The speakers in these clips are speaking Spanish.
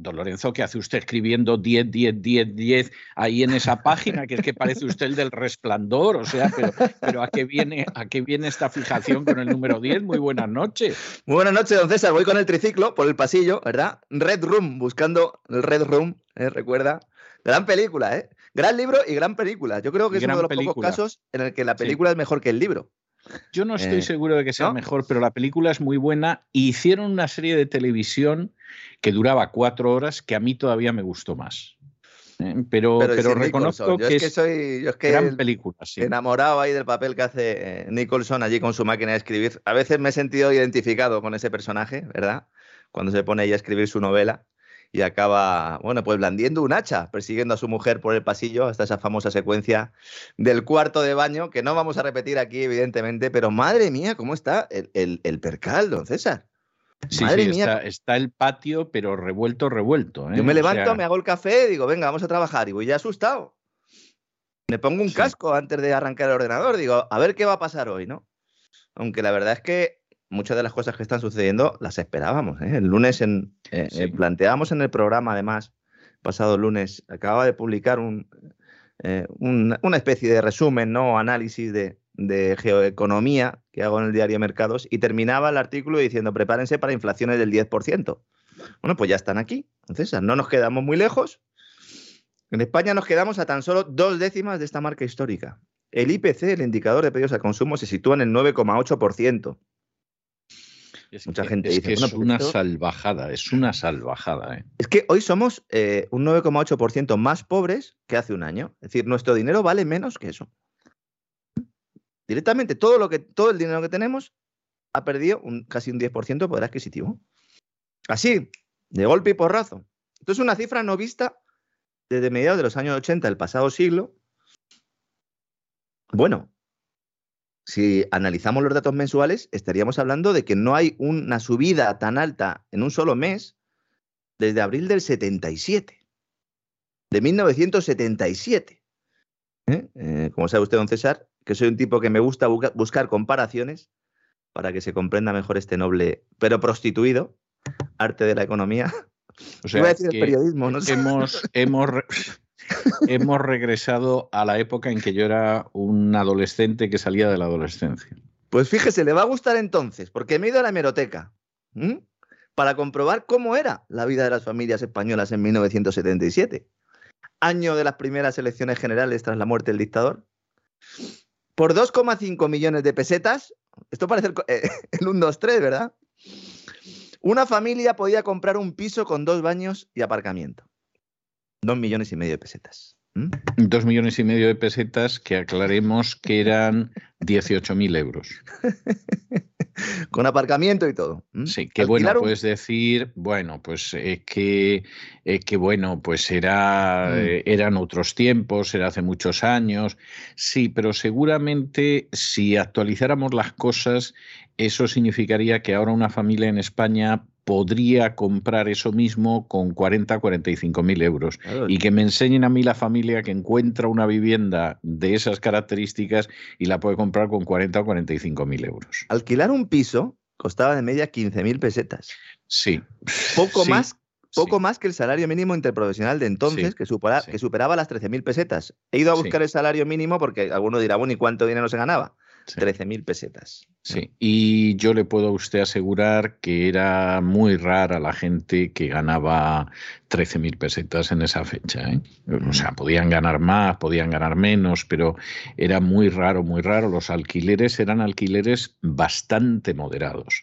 Don Lorenzo, ¿qué hace usted escribiendo 10, 10, 10, 10 ahí en esa página? Que es que parece usted el del resplandor, o sea, pero, pero ¿a, qué viene, ¿a qué viene esta fijación con el número 10? Muy buenas noches. Muy buenas noches, don César. Voy con el triciclo por el pasillo, ¿verdad? Red Room, buscando el Red Room, ¿eh? recuerda. Gran película, ¿eh? Gran libro y gran película. Yo creo que es Gran uno de los película. pocos casos en el que la película es mejor que el libro. Yo no estoy Eh, seguro de que sea ¿no? mejor, pero la película es muy buena. Hicieron una serie de televisión que duraba cuatro horas que a mí todavía me gustó más. Eh, Pero, pero, reconozco. Yo que es que soy yo es que gran el- película. sí. enamorado ahí del papel que hace eh, Nicholson allí con su máquina de escribir. A veces me he sentido identificado con ese personaje, ¿verdad? Cuando se pone ahí a escribir su novela y acaba, bueno, pues blandiendo un hacha, persiguiendo a su mujer por el pasillo hasta esa famosa secuencia del cuarto de baño, que no vamos a repetir aquí, evidentemente, pero madre mía, ¿cómo está el, el- el percal, don César? Sí, Madre sí, mía. está, está el patio, pero revuelto, revuelto. ¿eh? Yo me O levanto, sea, me hago el café, digo, venga, vamos a trabajar, y voy ya asustado. Me pongo un Sí. casco antes de arrancar el ordenador, digo, a ver qué va a pasar hoy, ¿no? Aunque la verdad es que muchas de las cosas que están sucediendo las esperábamos. ¿eh? El lunes en, eh, Sí. planteábamos en el programa, además, pasado lunes, acababa de publicar un, eh, un- una especie de resumen, ¿no? Análisis de, de geoeconomía que hago en el diario Mercados y terminaba el artículo diciendo prepárense para inflaciones del 10%. Bueno, pues ya están aquí. Entonces, no nos quedamos muy lejos. En España nos quedamos a tan solo dos décimas de esta marca histórica. El IPC, el indicador de pedidos al consumo, se sitúa en el 9,8%. es mucha que- gente es dice, que es una esto- salvajada, es una salvajada. ¿eh? Es que hoy somos eh, un 9,8% más pobres que hace un año. Es decir, nuestro dinero vale menos que eso. Directamente, todo, lo que, todo el dinero que tenemos ha perdido casi un 10% de poder adquisitivo. Así, de golpe y porrazo. Esto es una cifra no vista desde mediados de los años 80 del pasado siglo. Bueno, si analizamos los datos mensuales, estaríamos hablando de que no hay una subida tan alta en un solo mes desde abril del 77, de 1977. ¿Eh? Eh, como sabe usted, don César, que soy un tipo que me gusta buscar comparaciones para que se comprenda mejor este noble, pero prostituido, arte de la economía. O sea, Iba a decir el periodismo, no hemos, hemos, re- hemos regresado a la época en que yo era un adolescente que salía de la adolescencia. Pues fíjese, le va a gustar entonces, porque me he ido a la hemeroteca ¿m? para comprobar cómo era la vida de las familias españolas en 1977, año de las primeras elecciones generales tras la muerte del dictador. Por 2,5 millones de pesetas, esto parece el, eh, el 1, 2, 3, ¿verdad? Una familia podía comprar un piso con dos baños y aparcamiento. Dos millones y medio de pesetas. Dos millones y medio de pesetas que aclaremos que eran 18.000 euros. Con aparcamiento y todo. Sí, que bueno, un- puedes decir, bueno, pues es que, es que bueno, pues era, Mm. eh, eran otros tiempos, era hace muchos años. Sí, pero seguramente si actualizáramos las cosas, eso significaría que ahora una familia en España podría comprar eso mismo con 40, 45 mil euros. Claro, Y que me enseñen a mí la familia que encuentra una vivienda de esas características y la puede comprar con 40 o 45 mil euros. Alquilar un piso costaba de media 15.000 pesetas. Sí. Poco Sí. más, poco más que el salario mínimo interprofesional de entonces, que, que superaba las 13.000 pesetas. He ido a buscar el salario mínimo porque alguno dirá, bueno, ¿y cuánto dinero se ganaba? 13.000 pesetas. Sí, y yo le puedo a usted asegurar que era muy rara la gente que ganaba 13.000 pesetas en esa fecha. ¿eh? O sea, podían ganar más, podían ganar menos, pero era muy raro, muy raro. Los alquileres eran alquileres bastante moderados.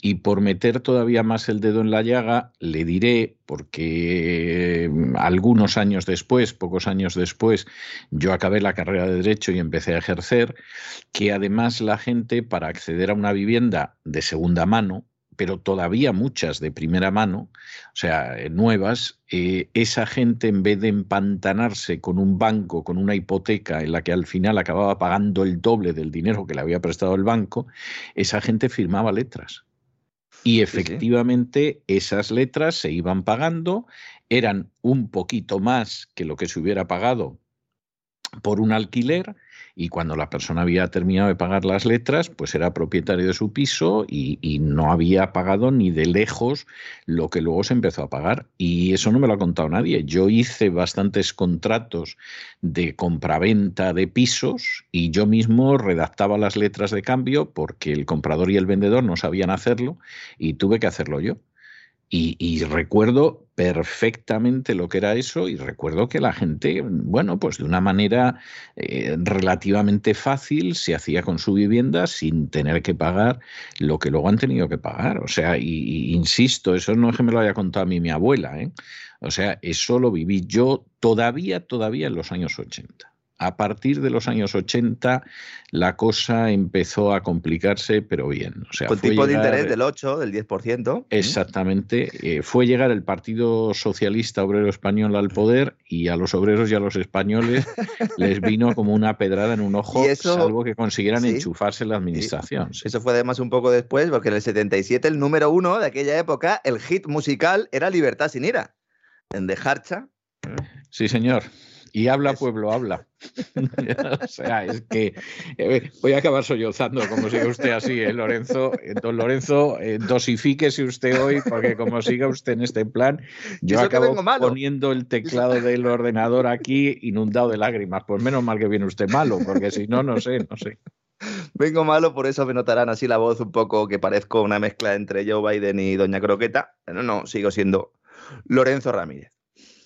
Y por meter todavía más el dedo en la llaga, le diré, porque algunos años después, pocos años después, yo acabé la carrera de Derecho y empecé a ejercer, que además la gente para acceder a una vivienda de segunda mano, pero todavía muchas de primera mano, o sea, eh, nuevas, eh, esa gente en vez de empantanarse con un banco, con una hipoteca en la que al final acababa pagando el doble del dinero que le había prestado el banco, esa gente firmaba letras. Y efectivamente esas letras se iban pagando, eran un poquito más que lo que se hubiera pagado por un alquiler, y cuando la persona había terminado de pagar las letras, pues era propietario de su piso y, no había pagado ni de lejos lo que luego se empezó a pagar. Y eso no me lo ha contado nadie. Yo hice bastantes contratos de compraventa de pisos y yo mismo redactaba las letras de cambio porque el comprador y el vendedor no sabían hacerlo y tuve que hacerlo yo. Y, recuerdo perfectamente lo que era eso y recuerdo que la gente, bueno, pues de una manera eh, relativamente fácil se hacía con su vivienda sin tener que pagar lo que luego han tenido que pagar. O sea, y, insisto, eso no es que me lo haya contado a mí mi abuela, ¿eh? O sea, eso lo viví yo todavía, todavía en los años 80. A partir de los años 80 la cosa empezó a complicarse, pero bien. O sea, Con tipo de interés del 8, del 10%. Exactamente. Eh, fue llegar el Partido Socialista Obrero Español al poder y a los obreros y a los españoles les vino como una pedrada en un ojo, salvo que consiguieran enchufarse la administración. Eso fue además un poco después, porque en el 77 el número uno de aquella época, el hit musical era Libertad sin ira, en De Harcha. Sí, señor. Y habla pueblo, habla. o sea, es que eh, voy a acabar sollozando, como siga usted así, ¿eh, Lorenzo. Eh, don Lorenzo, eh, dosifíquese usted hoy, porque como siga usted en este plan, yo acabo poniendo el teclado del ordenador aquí inundado de lágrimas. Pues menos mal que viene usted malo, porque si no, no sé, no sé. Vengo malo, por eso me notarán así la voz un poco que parezco una mezcla entre Joe Biden y Doña Croqueta. Pero no, sigo siendo Lorenzo Ramírez.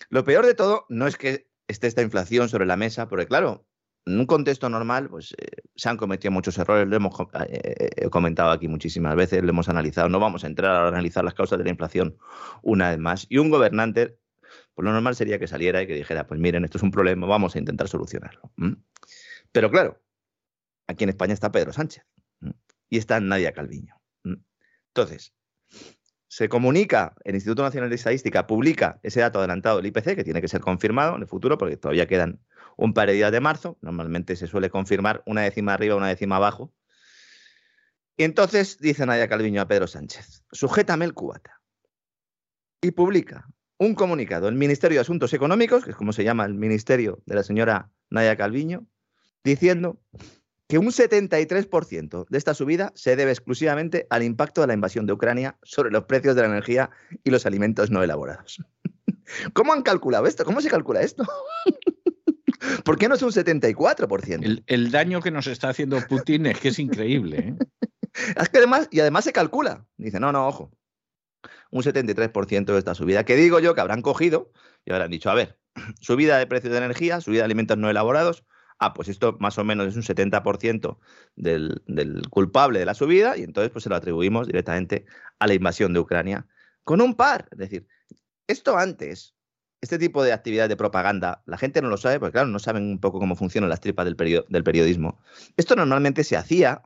Lo peor de todo no es que esté esta inflación sobre la mesa, porque claro, en un contexto normal, pues eh, se han cometido muchos errores, lo hemos eh, comentado aquí muchísimas veces, lo hemos analizado, no vamos a entrar a analizar las causas de la inflación una vez más. Y un gobernante, pues lo normal sería que saliera y que dijera, pues miren, esto es un problema, vamos a intentar solucionarlo. Pero claro, aquí en España está Pedro Sánchez y está Nadia Calviño. Entonces, se comunica, el Instituto Nacional de Estadística publica ese dato adelantado del IPC, que tiene que ser confirmado en el futuro, porque todavía quedan un par de días de marzo. Normalmente se suele confirmar una décima arriba, una décima abajo. Y entonces dice Nadia Calviño a Pedro Sánchez, sujétame el cubata. Y publica un comunicado el Ministerio de Asuntos Económicos, que es como se llama el ministerio de la señora Nadia Calviño, diciendo que un 73% de esta subida se debe exclusivamente al impacto de la invasión de Ucrania sobre los precios de la energía y los alimentos no elaborados. ¿Cómo han calculado esto? ¿Cómo se calcula esto? ¿Por qué no es un 74%? El, daño que nos está haciendo Putin es que es increíble. ¿eh? Es que además, y además se calcula. Dice, no, no, ojo. Un 73% de esta subida, que digo yo que habrán cogido y habrán dicho, a ver, subida de precios de energía, subida de alimentos no elaborados, ah, pues esto más o menos es un 70% del, culpable de la subida y entonces pues se lo atribuimos directamente a la invasión de Ucrania con un par. Es decir, esto antes, este tipo de actividad de propaganda, la gente no lo sabe porque claro, no saben un poco cómo funcionan las tripas del, del periodismo. Esto normalmente se hacía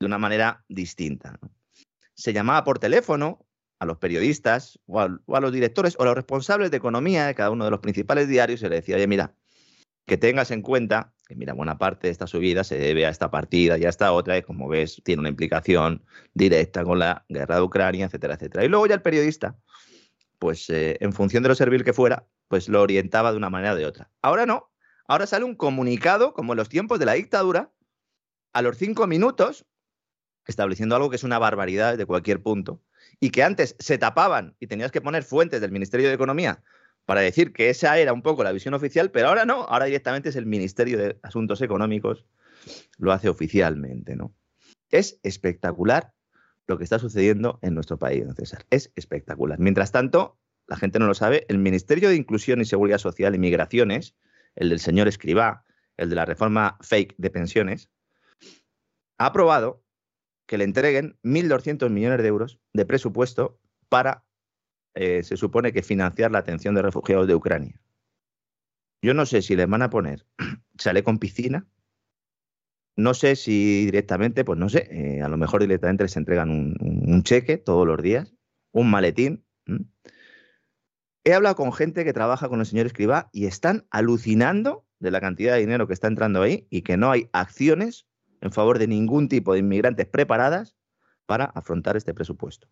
de una manera distinta. Se llamaba por teléfono a los periodistas o a, los directores o a los responsables de economía de cada uno de los principales diarios y le decía, oye, mira, que tengas en cuenta que, mira, buena parte de esta subida se debe a esta partida y a esta otra, y como ves, tiene una implicación directa con la guerra de Ucrania, etcétera, etcétera. Y luego ya el periodista, pues eh, en función de lo servil que fuera, pues lo orientaba de una manera o de otra. Ahora no, ahora sale un comunicado, como en los tiempos de la dictadura, a los cinco minutos, estableciendo algo que es una barbaridad desde cualquier punto, y que antes se tapaban y tenías que poner fuentes del Ministerio de Economía para decir que esa era un poco la visión oficial, pero ahora no, ahora directamente es el Ministerio de Asuntos Económicos, lo hace oficialmente, ¿no? Es espectacular lo que está sucediendo en nuestro país, César. Es espectacular. Mientras tanto, la gente no lo sabe, el Ministerio de Inclusión y Seguridad Social y Migraciones, el del señor Escribá, el de la reforma fake de pensiones, ha aprobado que le entreguen 1.200 millones de euros de presupuesto para, eh, se supone que financiar la atención de refugiados de Ucrania. Yo no sé si les van a poner sale con piscina, no sé si directamente, pues no sé, eh, a lo mejor directamente les entregan un, cheque todos los días, un maletín. He hablado con gente que trabaja con el señor Escribá y están alucinando de la cantidad de dinero que está entrando ahí y que no hay acciones en favor de ningún tipo de inmigrantes preparadas para afrontar este presupuesto.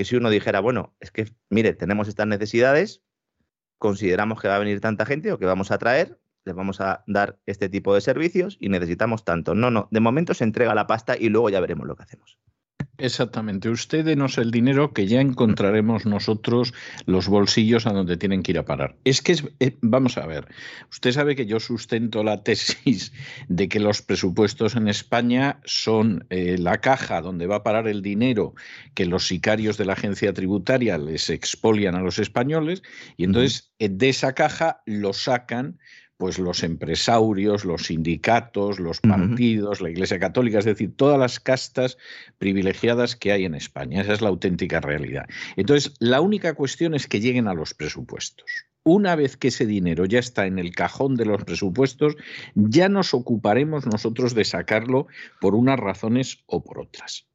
Que si uno dijera, bueno, es que, mire, tenemos estas necesidades, consideramos que va a venir tanta gente o que vamos a traer, les vamos a dar este tipo de servicios y necesitamos tanto. No, no, de momento se entrega la pasta y luego ya veremos lo que hacemos. Exactamente. Usted denos el dinero que ya encontraremos nosotros los bolsillos a donde tienen que ir a parar. Es que, es, eh, vamos a ver, usted sabe que yo sustento la tesis de que los presupuestos en España son eh, la caja donde va a parar el dinero que los sicarios de la agencia tributaria les expolian a los españoles y entonces eh, de esa caja lo sacan pues los empresarios, los sindicatos, los partidos, la Iglesia Católica, es decir, todas las castas privilegiadas que hay en España. Esa es la auténtica realidad. Entonces, la única cuestión es que lleguen a los presupuestos. Una vez que ese dinero ya está en el cajón de los presupuestos, ya nos ocuparemos nosotros de sacarlo por unas razones o por otras.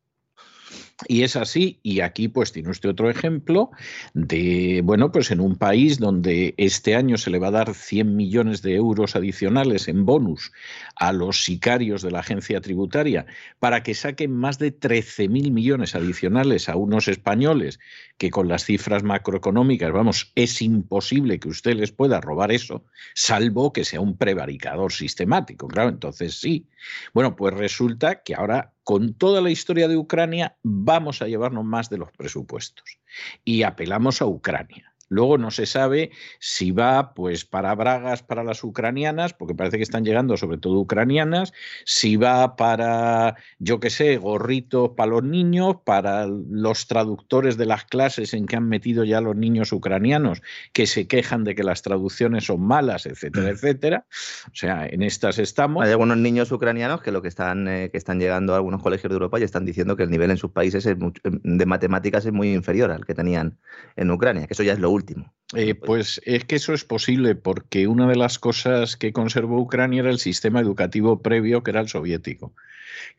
Y es así, y aquí pues tiene usted otro ejemplo de, bueno, pues en un país donde este año se le va a dar 100 millones de euros adicionales en bonus a los sicarios de la agencia tributaria para que saquen más de 13.000 millones adicionales a unos españoles que con las cifras macroeconómicas, vamos, es imposible que usted les pueda robar eso, salvo que sea un prevaricador sistemático, claro, entonces sí. Bueno, pues resulta que ahora con toda la historia de Ucrania vamos a llevarnos más de los presupuestos y apelamos a Ucrania. Luego no se sabe si va pues para bragas para las ucranianas, porque parece que están llegando sobre todo ucranianas, si va para, yo qué sé, gorritos para los niños, para los traductores de las clases en que han metido ya los niños ucranianos, que se quejan de que las traducciones son malas, etcétera, mm. etcétera. O sea, en estas estamos. Hay algunos niños ucranianos que lo que están, eh, que están llegando a algunos colegios de Europa y están diciendo que el nivel en sus países de matemáticas es muy inferior al que tenían en Ucrania, que eso ya es lo último. Eh, pues es que eso es posible porque una de las cosas que conservó Ucrania era el sistema educativo previo que era el soviético,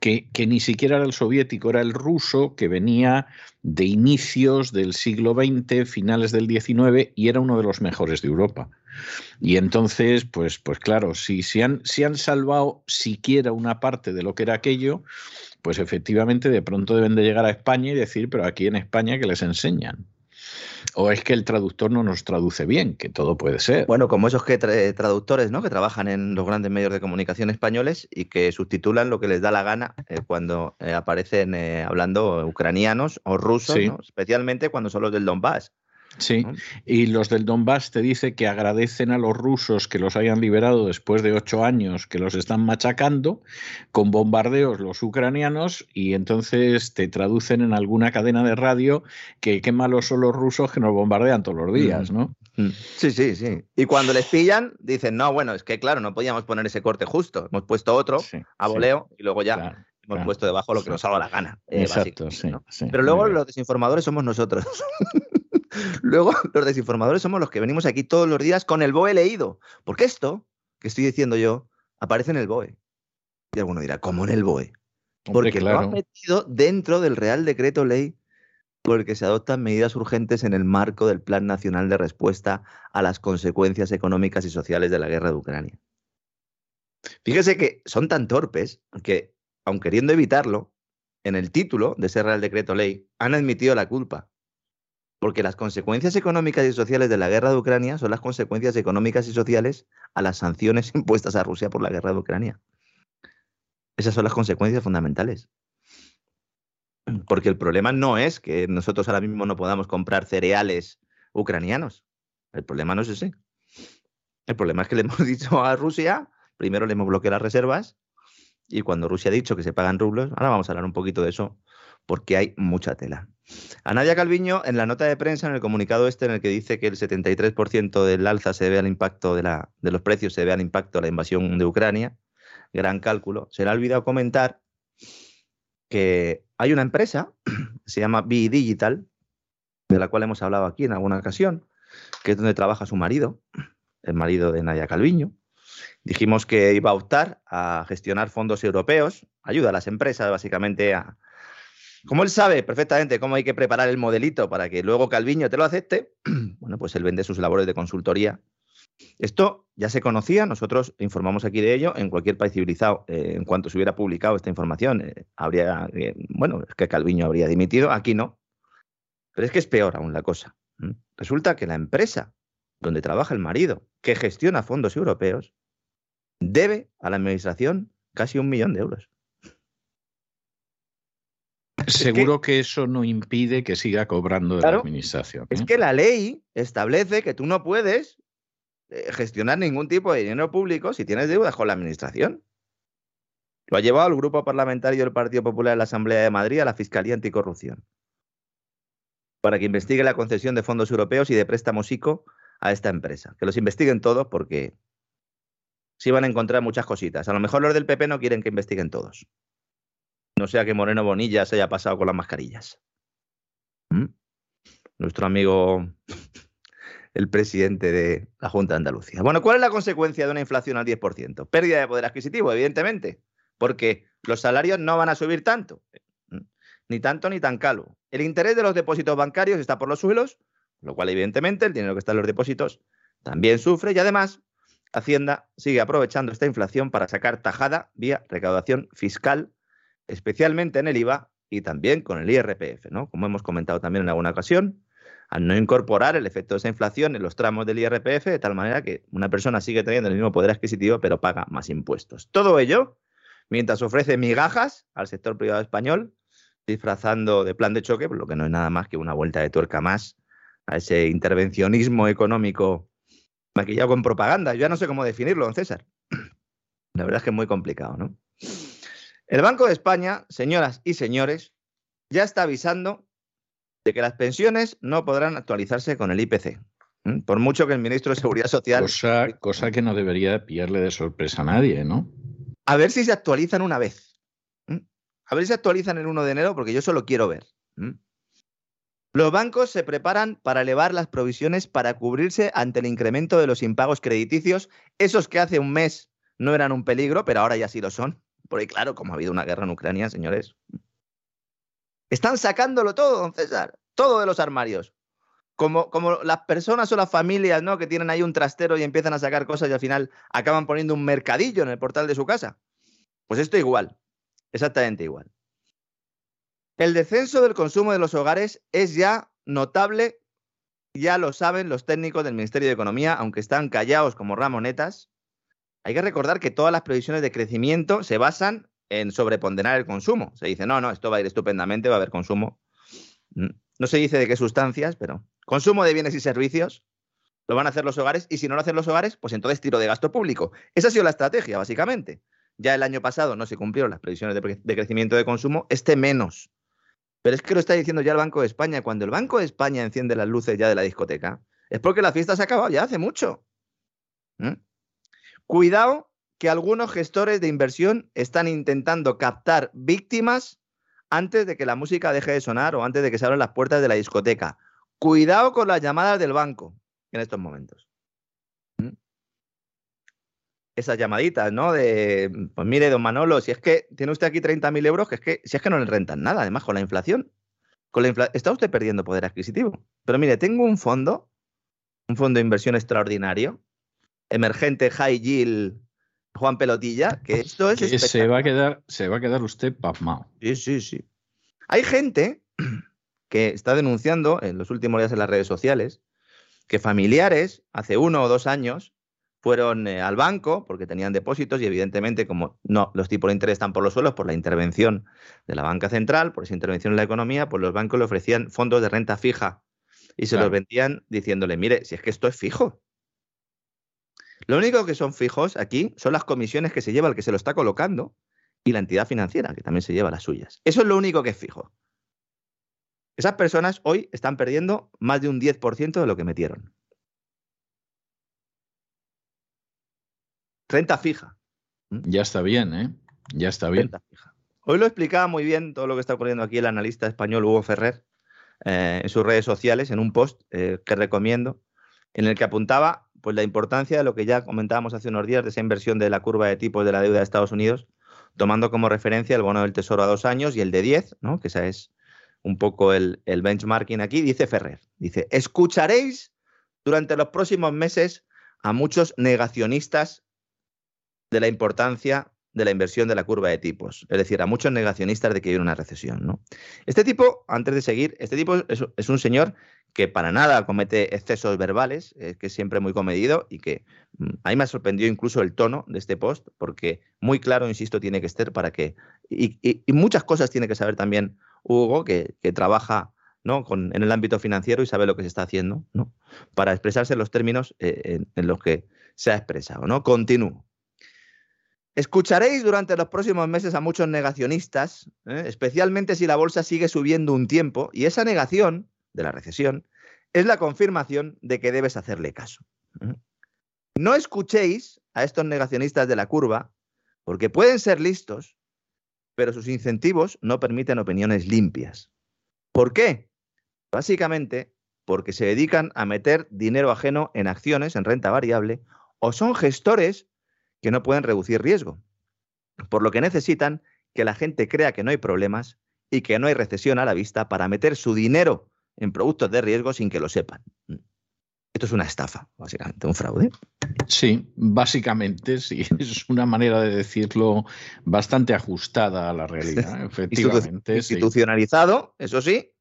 que, que, ni siquiera era el soviético, era el ruso que venía de inicios del siglo XX, finales del XIX y era uno de los mejores de Europa. Y entonces, pues, pues claro, si, si, han, si han salvado siquiera una parte de lo que era aquello, pues efectivamente de pronto deben de llegar a España y decir, pero aquí en España que les enseñan. O es que el traductor no nos traduce bien, que todo puede ser. Bueno, como esos que traductores, ¿no? Que trabajan en los grandes medios de comunicación españoles y que subtitulan lo que les da la gana eh, cuando eh, aparecen eh, hablando ucranianos o rusos, especialmente cuando son los del Donbass. Sí, y los del Donbass te dice que agradecen a los rusos que los hayan liberado después de ocho años que los están machacando con bombardeos los ucranianos y entonces te traducen en alguna cadena de radio que qué malos son los rusos que nos bombardean todos los días, ¿no? Mm. Sí, sí, sí. Y cuando les pillan, dicen, no, bueno, es que claro, no podíamos poner ese corte justo, hemos puesto otro a voleo y luego ya hemos puesto debajo lo que nos haga la gana. Eh, Exacto, sí, Pero luego los desinformadores somos nosotros. Luego, los desinformadores somos los que venimos aquí todos los días con el BOE leído. Porque esto que estoy diciendo yo aparece en el BOE. Y alguno dirá, ¿cómo en el BOE? Porque lo han metido dentro del Real Decreto Ley porque se adoptan medidas urgentes en el marco del Plan Nacional de Respuesta a las consecuencias económicas y sociales de la guerra de Ucrania. Fíjese que son tan torpes que, aun queriendo evitarlo, en el título de ese Real Decreto Ley han admitido la culpa porque las consecuencias económicas y sociales de la guerra de Ucrania son las consecuencias económicas y sociales a las sanciones impuestas a Rusia por la guerra de Ucrania. Esas son las consecuencias fundamentales. Porque el problema no es que nosotros ahora mismo no podamos comprar cereales ucranianos. El problema no es ese. El problema es que le hemos dicho a Rusia, primero le hemos bloqueado las reservas y cuando Rusia ha dicho que se pagan rublos, ahora vamos a hablar un poquito de eso porque hay mucha tela. A Nadia Calviño, en la nota de prensa, en el comunicado este, en el que dice que el 73% del alza se debe al impacto de, la, de los precios, se debe al impacto de la invasión de Ucrania, gran cálculo, se le ha olvidado comentar que hay una empresa, se llama B Digital, de la cual hemos hablado aquí en alguna ocasión, que es donde trabaja su marido, el marido de Nadia Calviño. Dijimos que iba a optar a gestionar fondos europeos, ayuda a las empresas básicamente a, como él sabe perfectamente cómo hay que preparar el modelito para que luego Calviño te lo acepte, bueno, pues él vende sus labores de consultoría. Esto ya se conocía, nosotros informamos aquí de ello en cualquier país civilizado. Eh, en cuanto se hubiera publicado esta información, eh, habría, eh, bueno, es que Calviño habría dimitido, aquí no. Pero es que es peor aún la cosa. Resulta que la empresa donde trabaja el marido, que gestiona fondos europeos, debe a la administración casi un millón de euros. Seguro que, eso no impide que siga cobrando de la administración. Es ¿eh? que la ley establece que tú no puedes eh, gestionar ningún tipo de dinero público si tienes deudas con la administración. Lo ha llevado el grupo parlamentario del Partido Popular en la Asamblea de Madrid a la Fiscalía Anticorrupción para que investigue la concesión de fondos europeos y de préstamos ICO a esta empresa. Que los investiguen todos porque sí van a encontrar muchas cositas. A lo mejor los del PP no quieren que investiguen todos. No sea que Moreno Bonilla se haya pasado con las mascarillas. ¿Mm? Nuestro amigo, el presidente de la Junta de Andalucía. Bueno, ¿cuál es la consecuencia de una inflación al 10%? Pérdida de poder adquisitivo, evidentemente, porque los salarios no van a subir tanto, ¿Mm? ni tanto ni tan calo. El interés de los depósitos bancarios está por los suelos, lo cual evidentemente el dinero que está en los depósitos también sufre y además Hacienda sigue aprovechando esta inflación para sacar tajada vía recaudación fiscal especialmente en el IVA y también con el IRPF, ¿no? Como hemos comentado también en alguna ocasión, al no incorporar el efecto de esa inflación en los tramos del IRPF, de tal manera que una persona sigue teniendo el mismo poder adquisitivo, pero paga más impuestos. Todo ello mientras ofrece migajas al sector privado español, disfrazando de plan de choque, lo que no es nada más que una vuelta de tuerca más a ese intervencionismo económico maquillado con propaganda. Yo ya no sé cómo definirlo, don César. La verdad es que es muy complicado, ¿no? El Banco de España, señoras y señores, ya está avisando de que las pensiones no podrán actualizarse con el IPC. Por mucho que el ministro de Seguridad Social. Cosa, cosa que no debería pillarle de sorpresa a nadie, ¿no? A ver si se actualizan una vez. A ver si se actualizan el 1 de enero, porque yo solo quiero ver. Los bancos se preparan para elevar las provisiones para cubrirse ante el incremento de los impagos crediticios, esos que hace un mes no eran un peligro, pero ahora ya sí lo son. Porque claro, como ha habido una guerra en Ucrania, señores, están sacándolo todo, don César, todo de los armarios. Como, como las personas o las familias ¿no? que tienen ahí un trastero y empiezan a sacar cosas y al final acaban poniendo un mercadillo en el portal de su casa. Pues esto igual, exactamente igual. El descenso del consumo de los hogares es ya notable, ya lo saben los técnicos del Ministerio de Economía, aunque están callados como ramonetas, hay que recordar que todas las previsiones de crecimiento se basan en sobreponderar el consumo. Se dice, no, no, esto va a ir estupendamente, va a haber consumo. Mm, no se dice de qué sustancias, pero consumo de bienes y servicios lo van a hacer los hogares y si no lo hacen los hogares, pues entonces tiro de gasto público. Esa ha sido la estrategia, básicamente. Ya el año pasado no se cumplieron las previsiones de, crecimiento de consumo, este menos. Pero es que lo está diciendo ya el Banco de España. Cuando el Banco de España enciende las luces ya de la discoteca, es porque la fiesta se ha acabado ya hace mucho. ¿Mm? Cuidado que algunos gestores de inversión están intentando captar víctimas antes de que la música deje de sonar o antes de que se abran las puertas de la discoteca. Cuidado con las llamadas del banco en estos momentos. ¿Mm? Esas llamaditas, ¿no? De, pues mire, don Manolo, si es que tiene usted aquí 30.000 euros, que es que si es que no le rentan nada, además con la inflación. Con la está usted perdiendo poder adquisitivo. Pero mire, tengo un fondo, un fondo de inversión extraordinario, emergente high yield Juan Pelotilla, que esto es... Que se va a quedar, se va a quedar usted pasmado. Sí, sí, sí. Hay gente que está denunciando en los últimos días en las redes sociales que familiares, hace uno o dos años, fueron eh, al banco porque tenían depósitos y evidentemente como no los tipos de interés están por los suelos por la intervención de la banca central, por esa intervención en la economía, pues los bancos le ofrecían fondos de renta fija y se los vendían diciéndole, mire, si es que esto es fijo. Lo único que son fijos aquí son las comisiones que se lleva el que se lo está colocando y la entidad financiera, que también se lleva las suyas. Eso es lo único que es fijo. Esas personas hoy están perdiendo más de un 10% de lo que metieron. Renta fija. Ya está bien, ¿eh? Ya está bien. fija. Hoy lo explicaba muy bien todo lo que está ocurriendo aquí el analista español Hugo Ferrer eh, en sus redes sociales, en un post eh, que recomiendo, en el que apuntaba pues, la importancia de lo que ya comentábamos hace unos días de esa inversión de la curva de tipos de la deuda de Estados Unidos, tomando como referencia el bono del Tesoro a dos años y el de 10, ¿no? que esa es un poco el, el benchmarking aquí, dice Ferrer. Dice, escucharéis durante los próximos meses a muchos negacionistas de la importancia de la inversión de la curva de tipos, es decir, a muchos negacionistas de que hay una recesión. ¿no? Este tipo, antes de seguir, este tipo es, un señor que para nada comete excesos verbales, que es siempre muy comedido y que mm, a mí me ha sorprendido incluso el tono de este post, porque muy claro, insisto, tiene que estar para que, y, muchas cosas tiene que saber también Hugo, que, trabaja ¿no? Con, en el ámbito financiero y sabe lo que se está haciendo, ¿no? Para expresarse en los términos eh, en, en, los que se ha expresado, ¿no? Continúo. Escucharéis durante los próximos meses a muchos negacionistas, ¿eh? especialmente si la bolsa sigue subiendo un tiempo, y esa negación de la recesión es la confirmación de que debes hacerle caso. ¿eh? No escuchéis a estos negacionistas de la curva, porque pueden ser listos, pero sus incentivos no permiten opiniones limpias. ¿Por qué? Básicamente porque se dedican a meter dinero ajeno en acciones, en renta variable, o son gestores que no pueden reducir riesgo, por lo que necesitan que la gente crea que no hay problemas y que no hay recesión a la vista para meter su dinero en productos de riesgo sin que lo sepan. Esto es una estafa, básicamente, un fraude. Sí, básicamente sí. Es una manera de decirlo bastante ajustada a la realidad, efectivamente. Institucionalizado, eso sí.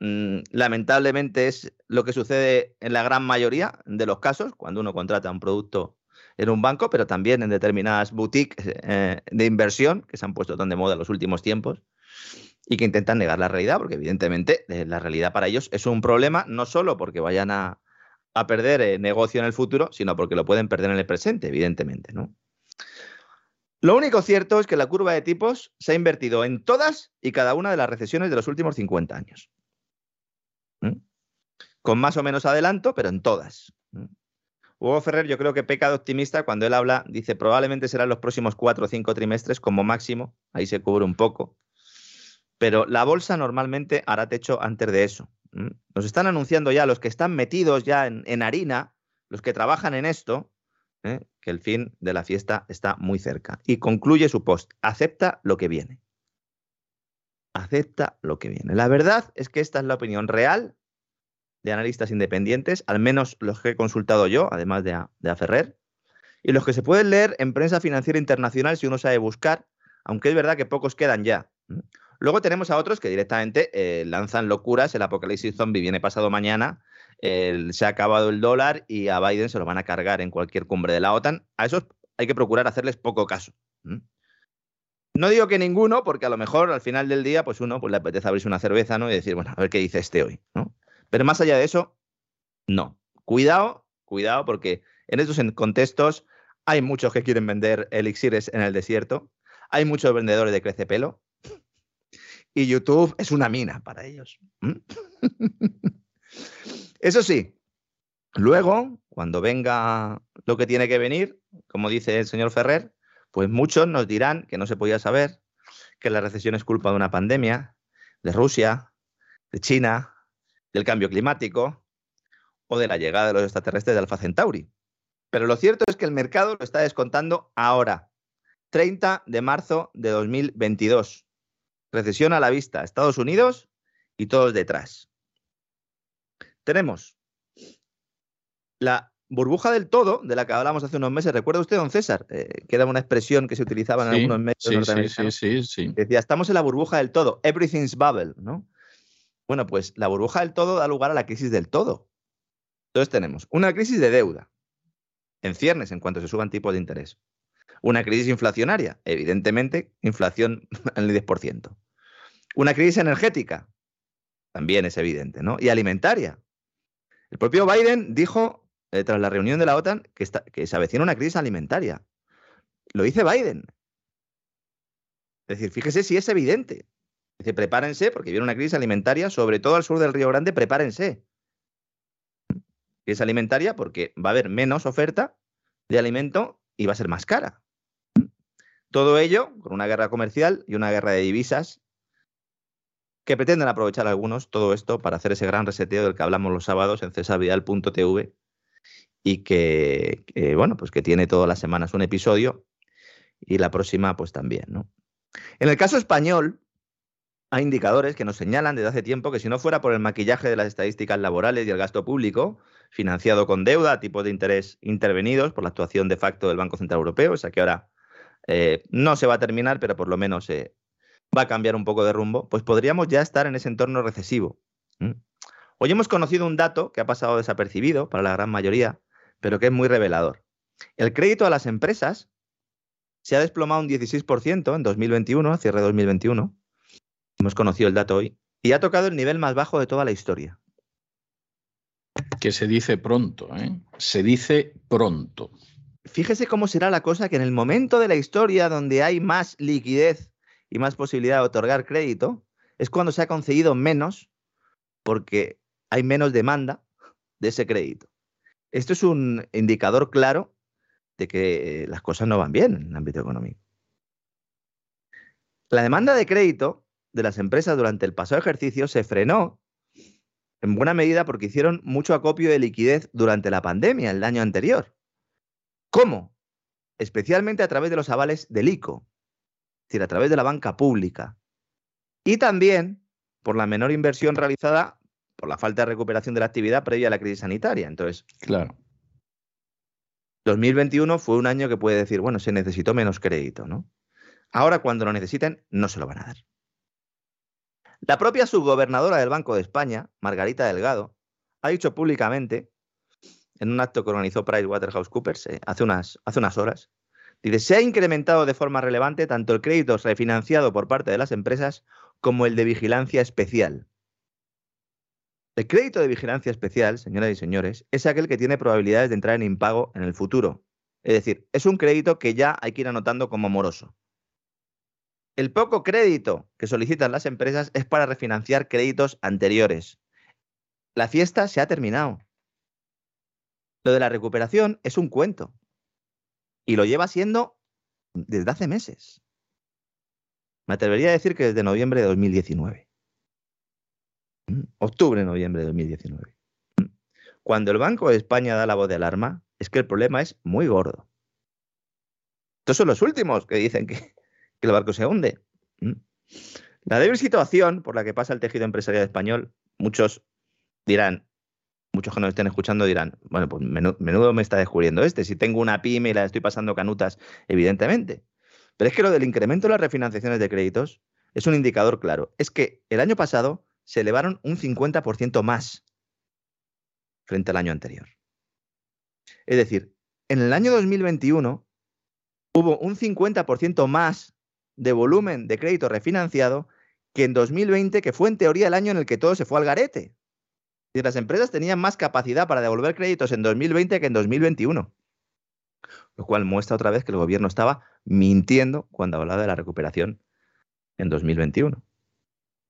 Mm, lamentablemente es lo que sucede en la gran mayoría de los casos cuando uno contrata un producto en un banco, pero también en determinadas boutiques eh, de inversión que se han puesto tan de moda en los últimos tiempos y que intentan negar la realidad, porque evidentemente eh, la realidad para ellos es un problema, no solo porque vayan a, perder eh, negocio en el futuro, sino porque lo pueden perder en el presente, evidentemente. ¿no? Lo único cierto es que la curva de tipos se ha invertido en todas y cada una de las recesiones de los últimos 50 años. Con más o menos adelanto, pero en todas. Hugo Ferrer yo creo que peca de optimista cuando él habla, dice probablemente serán los próximos cuatro o cinco trimestres como máximo, ahí se cubre un poco, pero la bolsa normalmente hará techo antes de eso. Nos están anunciando ya los que están metidos ya en, harina, los que trabajan en esto, ¿eh? que el fin de la fiesta está muy cerca. Y concluye su post, acepta lo que viene. Acepta lo que viene. La verdad es que esta es la opinión real de analistas independientes, al menos los que he consultado yo, además de a, de Ferrer, y los que se pueden leer en prensa financiera internacional si uno sabe buscar, aunque es verdad que pocos quedan ya. Luego tenemos a otros que directamente eh, lanzan locuras, el apocalipsis zombie viene pasado mañana, se ha acabado el dólar y a Biden se lo van a cargar en cualquier cumbre de la OTAN. A esos hay que procurar hacerles poco caso. No digo que ninguno, porque a lo mejor al final del día, pues uno pues, le apetece abrirse una cerveza ¿no? y decir, bueno, a ver qué dice este hoy. ¿no? Pero más allá de eso, no. Cuidado, cuidado, porque en estos contextos hay muchos que quieren vender elixires en el desierto, hay muchos vendedores de crece pelo y YouTube es una mina para ellos. Eso sí, luego, cuando venga lo que tiene que venir, como dice el señor Ferrer, pues muchos nos dirán que no se podía saber, que la recesión es culpa de una pandemia, de Rusia, de China, del cambio climático o de la llegada de los extraterrestres de Alpha Centauri. Pero lo cierto es que el mercado lo está descontando ahora, 30 de marzo de 2022. Recesión a la vista, Estados Unidos y todos detrás. Tenemos la burbuja del todo, de la que hablamos hace unos meses. ¿Recuerda usted, don César? Eh, que era una expresión que se utilizaba en algunos medios sí, Sí, sí, Decía, estamos en la burbuja del todo, everything's bubble, ¿no? Bueno, pues la burbuja del todo da lugar a la crisis del todo. Entonces tenemos una crisis de deuda en ciernes en cuanto se suban tipos de interés. Una crisis inflacionaria, evidentemente, inflación en el 10%. Una crisis energética, también es evidente, ¿no? Y alimentaria. El propio Biden dijo, eh, tras la reunión de la OTAN, que, que se avecina una crisis alimentaria. Lo dice Biden. Es decir, fíjese si es evidente. Dice, prepárense, porque viene una crisis alimentaria, sobre todo al sur del Río Grande, prepárense. Crisis alimentaria porque va a haber menos oferta de alimento y va a ser más cara. Todo ello con una guerra comercial y una guerra de divisas que pretenden aprovechar algunos todo esto para hacer ese gran reseteo del que hablamos los sábados en cesavial.tv y que, que, bueno, pues que tiene todas las semanas un episodio y la próxima pues también, ¿no? En el caso español, hay indicadores que nos señalan desde hace tiempo que si no fuera por el maquillaje de las estadísticas laborales y el gasto público, financiado con deuda a tipos de interés intervenidos por la actuación de facto del Banco Central Europeo, o sea que ahora eh, no se va a terminar, pero por lo menos va a cambiar un poco de rumbo, pues podríamos ya estar en ese entorno recesivo. Hoy hemos conocido un dato que ha pasado desapercibido para la gran mayoría, pero que es muy revelador. El crédito a las empresas se ha desplomado un 16% en 2021, a cierre de 2021. Hemos conocido el dato hoy. Y ha tocado el nivel más bajo de toda la historia. Que se dice pronto, ¿eh? Se dice pronto. Fíjese cómo será la cosa que en el momento de la historia donde hay más liquidez y más posibilidad de otorgar crédito, es cuando se ha concedido menos porque hay menos demanda de ese crédito. Esto es un indicador claro de que las cosas no van bien en el ámbito económico. La demanda de crédito de las empresas durante el pasado ejercicio se frenó en buena medida porque hicieron mucho acopio de liquidez durante la pandemia el año anterior. ¿Cómo? Especialmente a través de los avales del ICO, es decir, a través de la banca pública. Y también por la menor inversión realizada por la falta de recuperación de la actividad previa a la crisis sanitaria. Entonces, claro. 2021 fue un año que puede decir, bueno, se necesitó menos crédito, ¿no? Ahora cuando lo necesiten, no se lo van a dar. La propia subgobernadora del Banco de España, Margarita Delgado, ha dicho públicamente, en un acto que organizó PricewaterhouseCoopers eh, hace, unas, hace unas horas, dice, se ha incrementado de forma relevante tanto el crédito refinanciado por parte de las empresas como el de vigilancia especial. El crédito de vigilancia especial, señoras y señores, es aquel que tiene probabilidades de entrar en impago en el futuro. Es decir, es un crédito que ya hay que ir anotando como moroso. El poco crédito que solicitan las empresas es para refinanciar créditos anteriores. La fiesta se ha terminado. Lo de la recuperación es un cuento. Y lo lleva siendo desde hace meses. Me atrevería a decir que desde noviembre de 2019. Octubre, noviembre de 2019. Cuando el Banco de España da la voz de alarma, es que el problema es muy gordo. Estos son los últimos que dicen que, el barco se hunde. La débil situación por la que pasa el tejido empresarial español, muchos dirán, muchos que nos estén escuchando dirán, bueno, pues menudo, me está descubriendo este, si tengo una pyme y la estoy pasando canutas, evidentemente. Pero es que lo del incremento de las refinanciaciones de créditos es un indicador claro. Es que el año pasado se elevaron un 50% más frente al año anterior. Es decir, en el año 2021 hubo un 50% más de volumen de crédito refinanciado que en 2020, que fue en teoría el año en el que todo se fue al garete. Y las empresas tenían más capacidad para devolver créditos en 2020 que en 2021. Lo cual muestra otra vez que el gobierno estaba mintiendo cuando hablaba de la recuperación en 2021.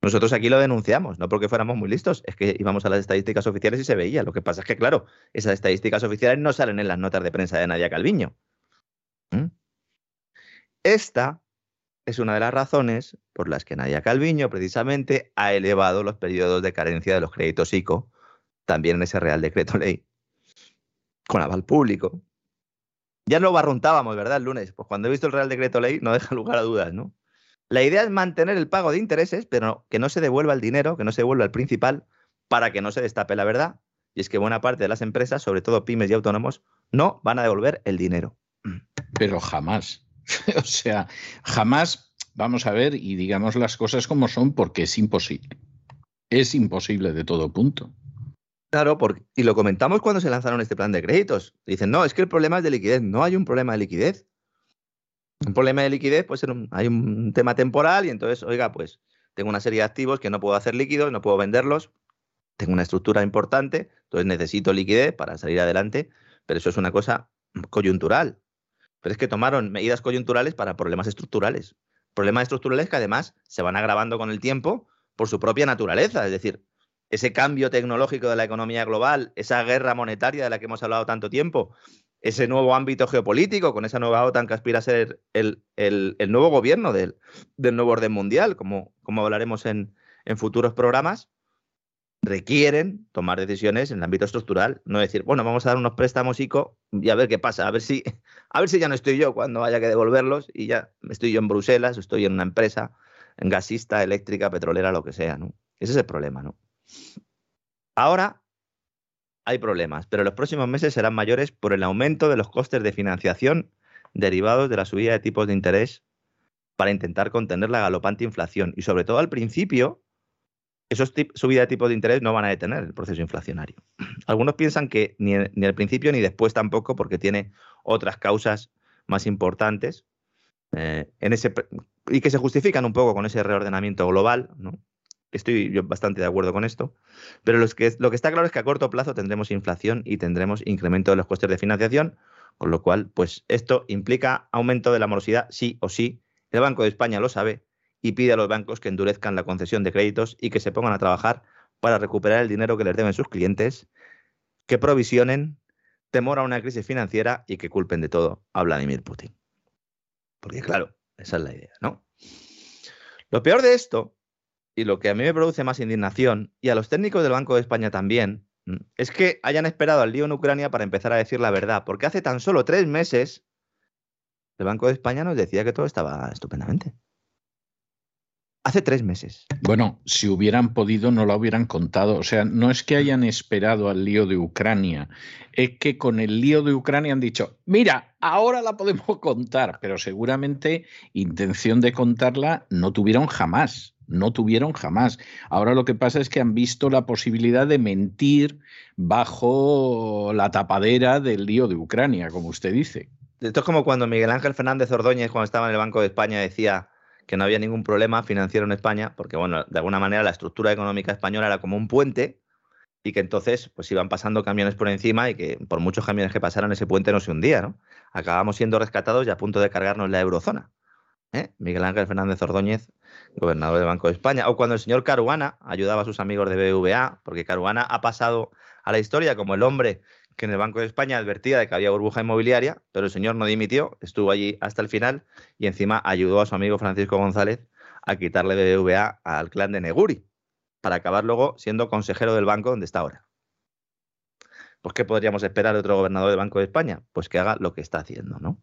Nosotros aquí lo denunciamos, no porque fuéramos muy listos, es que íbamos a las estadísticas oficiales y se veía. Lo que pasa es que, claro, esas estadísticas oficiales no salen en las notas de prensa de Nadia Calviño. ¿Mm? Esta es una de las razones por las que Nadia Calviño precisamente ha elevado los periodos de carencia de los créditos ICO, también en ese Real Decreto Ley, con aval público. Ya lo barruntábamos, ¿verdad? El lunes. Pues cuando he visto el Real Decreto Ley no deja lugar a dudas, ¿no? La idea es mantener el pago de intereses, pero que no se devuelva el dinero, que no se devuelva el principal, para que no se destape la verdad. Y es que buena parte de las empresas, sobre todo pymes y autónomos, no van a devolver el dinero. Pero jamás. o sea, jamás vamos a ver y digamos las cosas como son porque es imposible. Es imposible de todo punto. Claro, porque, y lo comentamos cuando se lanzaron este plan de créditos. Dicen, no, es que el problema es de liquidez. No hay un problema de liquidez. Un problema de liquidez, pues hay un tema temporal y entonces, oiga, pues tengo una serie de activos que no puedo hacer líquidos, no puedo venderlos, tengo una estructura importante, entonces necesito liquidez para salir adelante, pero eso es una cosa coyuntural. Pero es que tomaron medidas coyunturales para problemas estructurales. Problemas estructurales que además se van agravando con el tiempo por su propia naturaleza. Es decir, ese cambio tecnológico de la economía global, esa guerra monetaria de la que hemos hablado tanto tiempo, ese nuevo ámbito geopolítico, con esa nueva OTAN que aspira a ser el, nuevo gobierno del, nuevo orden mundial, como, hablaremos en, futuros programas, requieren tomar decisiones en el ámbito estructural. No decir, bueno, vamos a dar unos préstamos ICO y a ver qué pasa, a ver si, a ver si ya no estoy yo cuando haya que devolverlos y ya estoy yo en Bruselas, estoy en una empresa, en gasista, eléctrica, petrolera, lo que sea, ¿no? Ese es el problema, ¿no? Ahora hay problemas, pero los próximos meses serán mayores por el aumento de los costes de financiación derivados de la subida de tipos de interés para intentar contener la galopante inflación. Y sobre todo al principio, esos subidas de tipos de interés no van a detener el proceso inflacionario. Algunos piensan que ni, ni al principio ni después tampoco, porque tiene otras causas más importantes eh, en ese, y que se justifican un poco con ese reordenamiento global, ¿no? Estoy yo bastante de acuerdo con esto. Pero que, lo que está claro es que a corto plazo tendremos inflación y tendremos incremento de los costes de financiación, con lo cual, pues esto implica aumento de la morosidad sí o sí. El Banco de España lo sabe y pide a los bancos que endurezcan la concesión de créditos y que se pongan a trabajar para recuperar el dinero que les deben sus clientes, que provisionen temor a una crisis financiera y que culpen de todo a Vladimir Putin. Porque claro, esa es la idea, ¿no? Lo peor de esto y lo que a mí me produce más indignación, y a los técnicos del Banco de España también, mm, es que hayan esperado al lío en Ucrania para empezar a decir la verdad, porque hace tan solo tres meses el Banco de España nos decía que todo estaba estupendamente. Hace tres meses. Bueno, si hubieran podido, no lo hubieran contado. O sea, no es que hayan esperado al lío de Ucrania, es que con el lío de Ucrania han dicho, mira, ahora la podemos contar, pero seguramente intención de contarla no tuvieron jamás no tuvieron jamás. Ahora lo que pasa es que han visto la posibilidad de mentir bajo la tapadera del lío de Ucrania, como usted dice. Esto es como cuando Miguel Ángel Fernández Ordóñez, cuando estaba en el Banco de España, decía que no había ningún problema financiero en España, porque bueno, de alguna manera la estructura económica española era como un puente y que entonces pues iban pasando camiones por encima y que por muchos camiones que pasaran ese puente no se hundía, ¿no? Acabamos siendo rescatados y a punto de cargarnos la eurozona. ¿eh? Miguel Ángel Fernández Ordóñez gobernador del Banco de España, o cuando el señor Caruana ayudaba a sus amigos de BBVA, porque Caruana ha pasado a la historia como el hombre que en el Banco de España advertía de que había burbuja inmobiliaria, pero el señor no dimitió, estuvo allí hasta el final y encima ayudó a su amigo Francisco González a quitarle BBVA al clan de Neguri, para acabar luego siendo consejero del banco donde está ahora. Pues, ¿qué podríamos esperar de otro gobernador del Banco de España? Pues que haga lo que está haciendo, ¿no?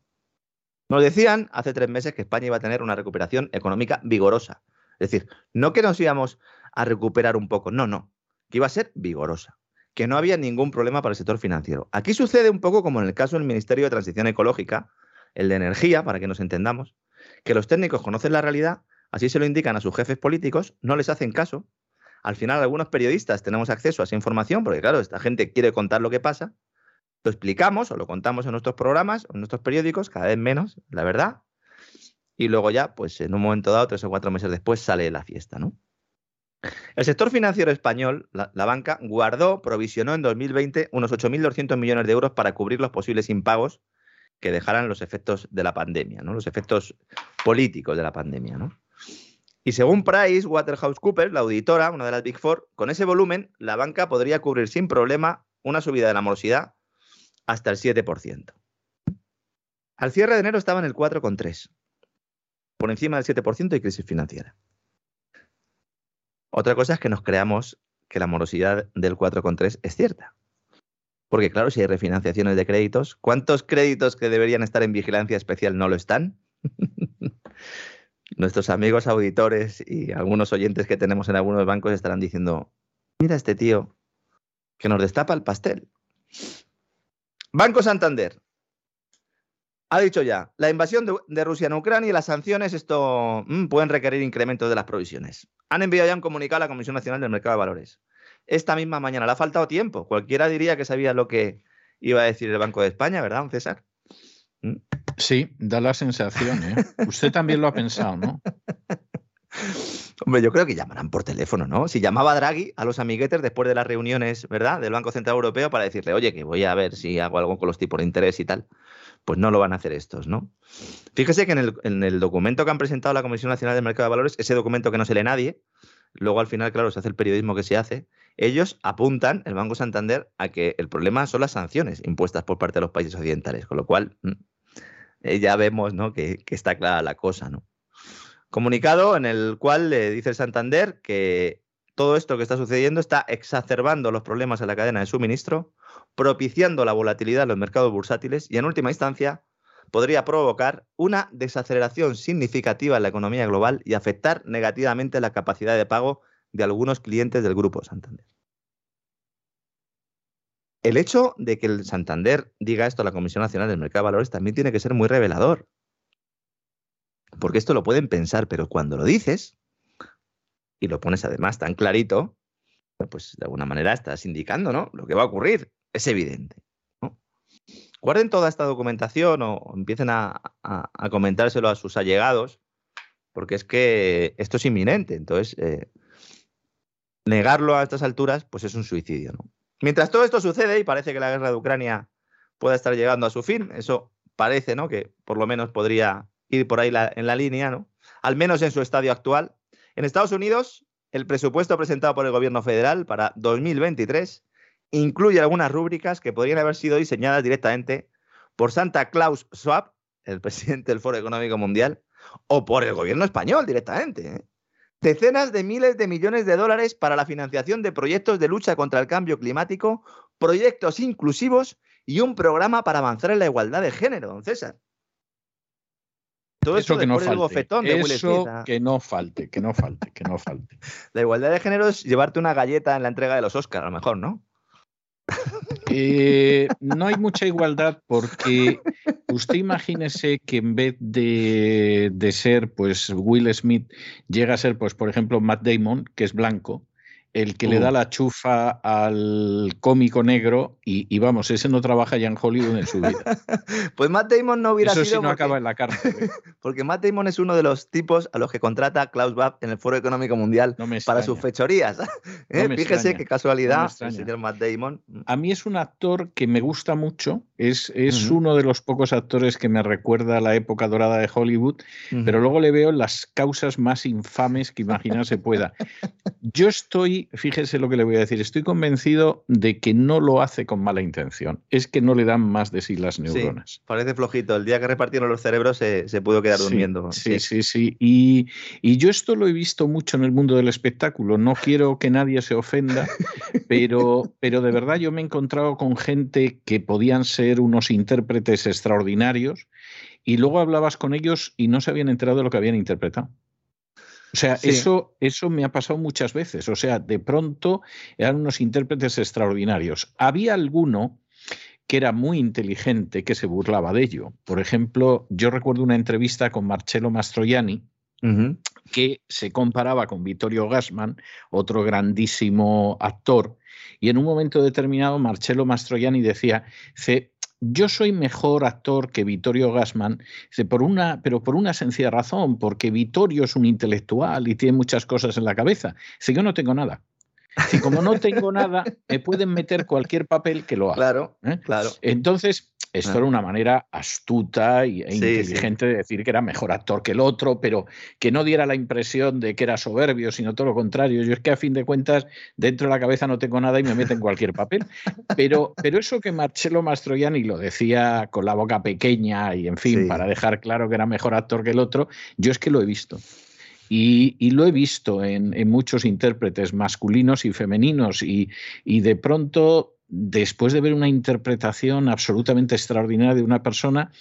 Nos decían hace tres meses que España iba a tener una recuperación económica vigorosa. Es decir, no que nos íbamos a recuperar un poco, no, no, que iba a ser vigorosa, que no había ningún problema para el sector financiero. Aquí sucede un poco como en el caso del Ministerio de Transición Ecológica, el de Energía, para que nos entendamos, que los técnicos conocen la realidad, así se lo indican a sus jefes políticos, no les hacen caso. Al final, algunos periodistas tenemos acceso a esa información, porque claro, esta gente quiere contar lo que pasa, lo explicamos o lo contamos en nuestros programas, en nuestros periódicos, cada vez menos, la verdad. Y luego ya, pues en un momento dado, tres o cuatro meses después, sale la fiesta, ¿no? El sector financiero español, la, banca, guardó, provisionó en 2020 unos 8.200 millones de euros para cubrir los posibles impagos que dejaran los efectos de la pandemia, ¿no? los efectos políticos de la pandemia. Y según Price Waterhouse la auditora, una de las Big Four, con ese volumen, la banca podría cubrir sin problema una subida de la morosidad hasta el 7%. Al cierre de enero estaba en el 4,3%, por encima del 7% y crisis financiera. Otra cosa es que nos creamos que la morosidad del 4,3 es cierta. Porque claro, si hay refinanciaciones de créditos, ¿cuántos créditos que deberían estar en vigilancia especial no lo están? Nuestros amigos auditores y algunos oyentes que tenemos en algunos bancos estarán diciendo, mira este tío que nos destapa el pastel. Banco Santander ha dicho ya, la invasión de, Rusia en Ucrania y las sanciones, esto mm, pueden requerir incrementos de las provisiones. Han enviado ya un comunicado a la Comisión Nacional del Mercado de Valores. esta misma mañana. Le ha faltado tiempo. Cualquiera diría que sabía lo que iba a decir el Banco de España, ¿verdad, César? ¿Mm? Sí, da la sensación, ¿eh? Usted también lo ha pensado, ¿no? Hombre, yo creo que llamarán por teléfono, ¿no? Si llamaba Draghi a los amiguetes después de las reuniones, ¿verdad? Del Banco Central Europeo para decirle, oye, que voy a ver si hago algo con los tipos de interés y tal, pues no lo van a hacer estos, ¿no? Fíjese que en el, en el documento que han presentado la Comisión Nacional del Mercado de Valores, ese documento que no se lee nadie, luego al final, claro, se hace el periodismo que se hace, ellos apuntan, el Banco Santander, a que el problema son las sanciones impuestas por parte de los países occidentales, con lo cual mm, eh, ya vemos ¿no? que, está clara la cosa. ¿no? Comunicado en el cual le dice el Santander que todo esto que está sucediendo está exacerbando los problemas en la cadena de suministro, propiciando la volatilidad en los mercados bursátiles y, en última instancia, podría provocar una desaceleración significativa en la economía global y afectar negativamente la capacidad de pago de algunos clientes del Grupo Santander. El hecho de que el Santander diga esto a la Comisión Nacional del Mercado de Valores también tiene que ser muy revelador. Porque esto lo pueden pensar, pero cuando lo dices, y lo pones además tan clarito, pues de alguna manera estás indicando ¿no? lo que va a ocurrir. Es evidente. Guarden toda esta documentación o empiecen a, comentárselo a sus allegados, porque es que esto es inminente. Entonces, eh, negarlo a estas alturas, pues es un suicidio. Mientras todo esto sucede y parece que la guerra de Ucrania pueda estar llegando a su fin, eso parece, ¿no? Que por lo menos podría ir por ahí en la línea, ¿no? Al menos en su estadio actual. En Estados Unidos, el presupuesto presentado por el gobierno federal para 2023 incluye algunas rúbricas que podrían haber sido diseñadas directamente por Santa Claus Schwab, el presidente del Foro Económico Mundial, o por el gobierno español directamente. ¿eh? decenas de miles de millones de dólares para la financiación de proyectos de lucha contra el cambio climático, proyectos inclusivos y un programa para avanzar en la igualdad de género, don César. Todo eso, que no falte. eso que no falte, que no falte, que no falte. La igualdad de género es llevarte una galleta en la entrega de los Oscars, a lo mejor, ¿no? Eh, no hay mucha igualdad porque usted imagínese que en vez de, de, ser pues Will Smith llega a ser pues por ejemplo Matt Damon que es blanco el que le da la chufa al cómico negro y, vamos, ese no trabaja ya en Hollywood en su vida. pues Matt Damon no hubiera Eso sido. no acaba en la cárcel. ¿eh? porque Matt Damon es uno de los tipos a los que contrata Klaus Schwab en el Foro Económico Mundial para sus fechorías. ¿Eh? Fíjese qué casualidad, el señor Matt Damon. A mí es un actor que me gusta mucho. Es, es uno de los pocos actores que me recuerda a la época dorada de Hollywood, pero luego le veo las causas más infames que imaginar se pueda. Yo estoy fíjese lo que le voy a decir, estoy convencido de que no lo hace con mala intención, es que no le dan más de sí las neuronas. parece flojito, el día que repartieron los cerebros se, pudo quedar durmiendo. Sí, sí, sí, Y, yo esto lo he visto mucho en el mundo del espectáculo, no quiero que nadie se ofenda, pero, pero de verdad yo me he encontrado con gente que podían ser unos intérpretes extraordinarios y luego hablabas con ellos y no se habían enterado de lo que habían interpretado. O sea, eso, eso me ha pasado muchas veces. O sea, de pronto eran unos intérpretes extraordinarios. Había alguno que era muy inteligente que se burlaba de ello. Por ejemplo, yo recuerdo una entrevista con Marcello Mastroianni, que se comparaba con Vittorio Gassman, otro grandísimo actor, y en un momento determinado Marcello Mastroianni decía, yo soy mejor actor que Vittorio Gassman, por una, pero por una sencilla razón, porque Vittorio es un intelectual y tiene muchas cosas en la cabeza. Si yo no tengo nada. Si como no tengo nada, me pueden meter cualquier papel que lo haga. Claro, ¿eh? claro. Entonces, esto era una manera astuta e inteligente de decir que era mejor actor que el otro, pero que no diera la impresión de que era soberbio, sino todo lo contrario. Yo es que a fin de cuentas, dentro de la cabeza no tengo nada y me meten cualquier papel. Pero, pero eso que Marcello Mastroianni lo decía con la boca pequeña y, en fin, para dejar claro que era mejor actor que el otro, yo es que lo he visto. Y, lo he visto en, muchos intérpretes masculinos y femeninos y, y de pronto después de ver una interpretación absolutamente extraordinaria de una persona,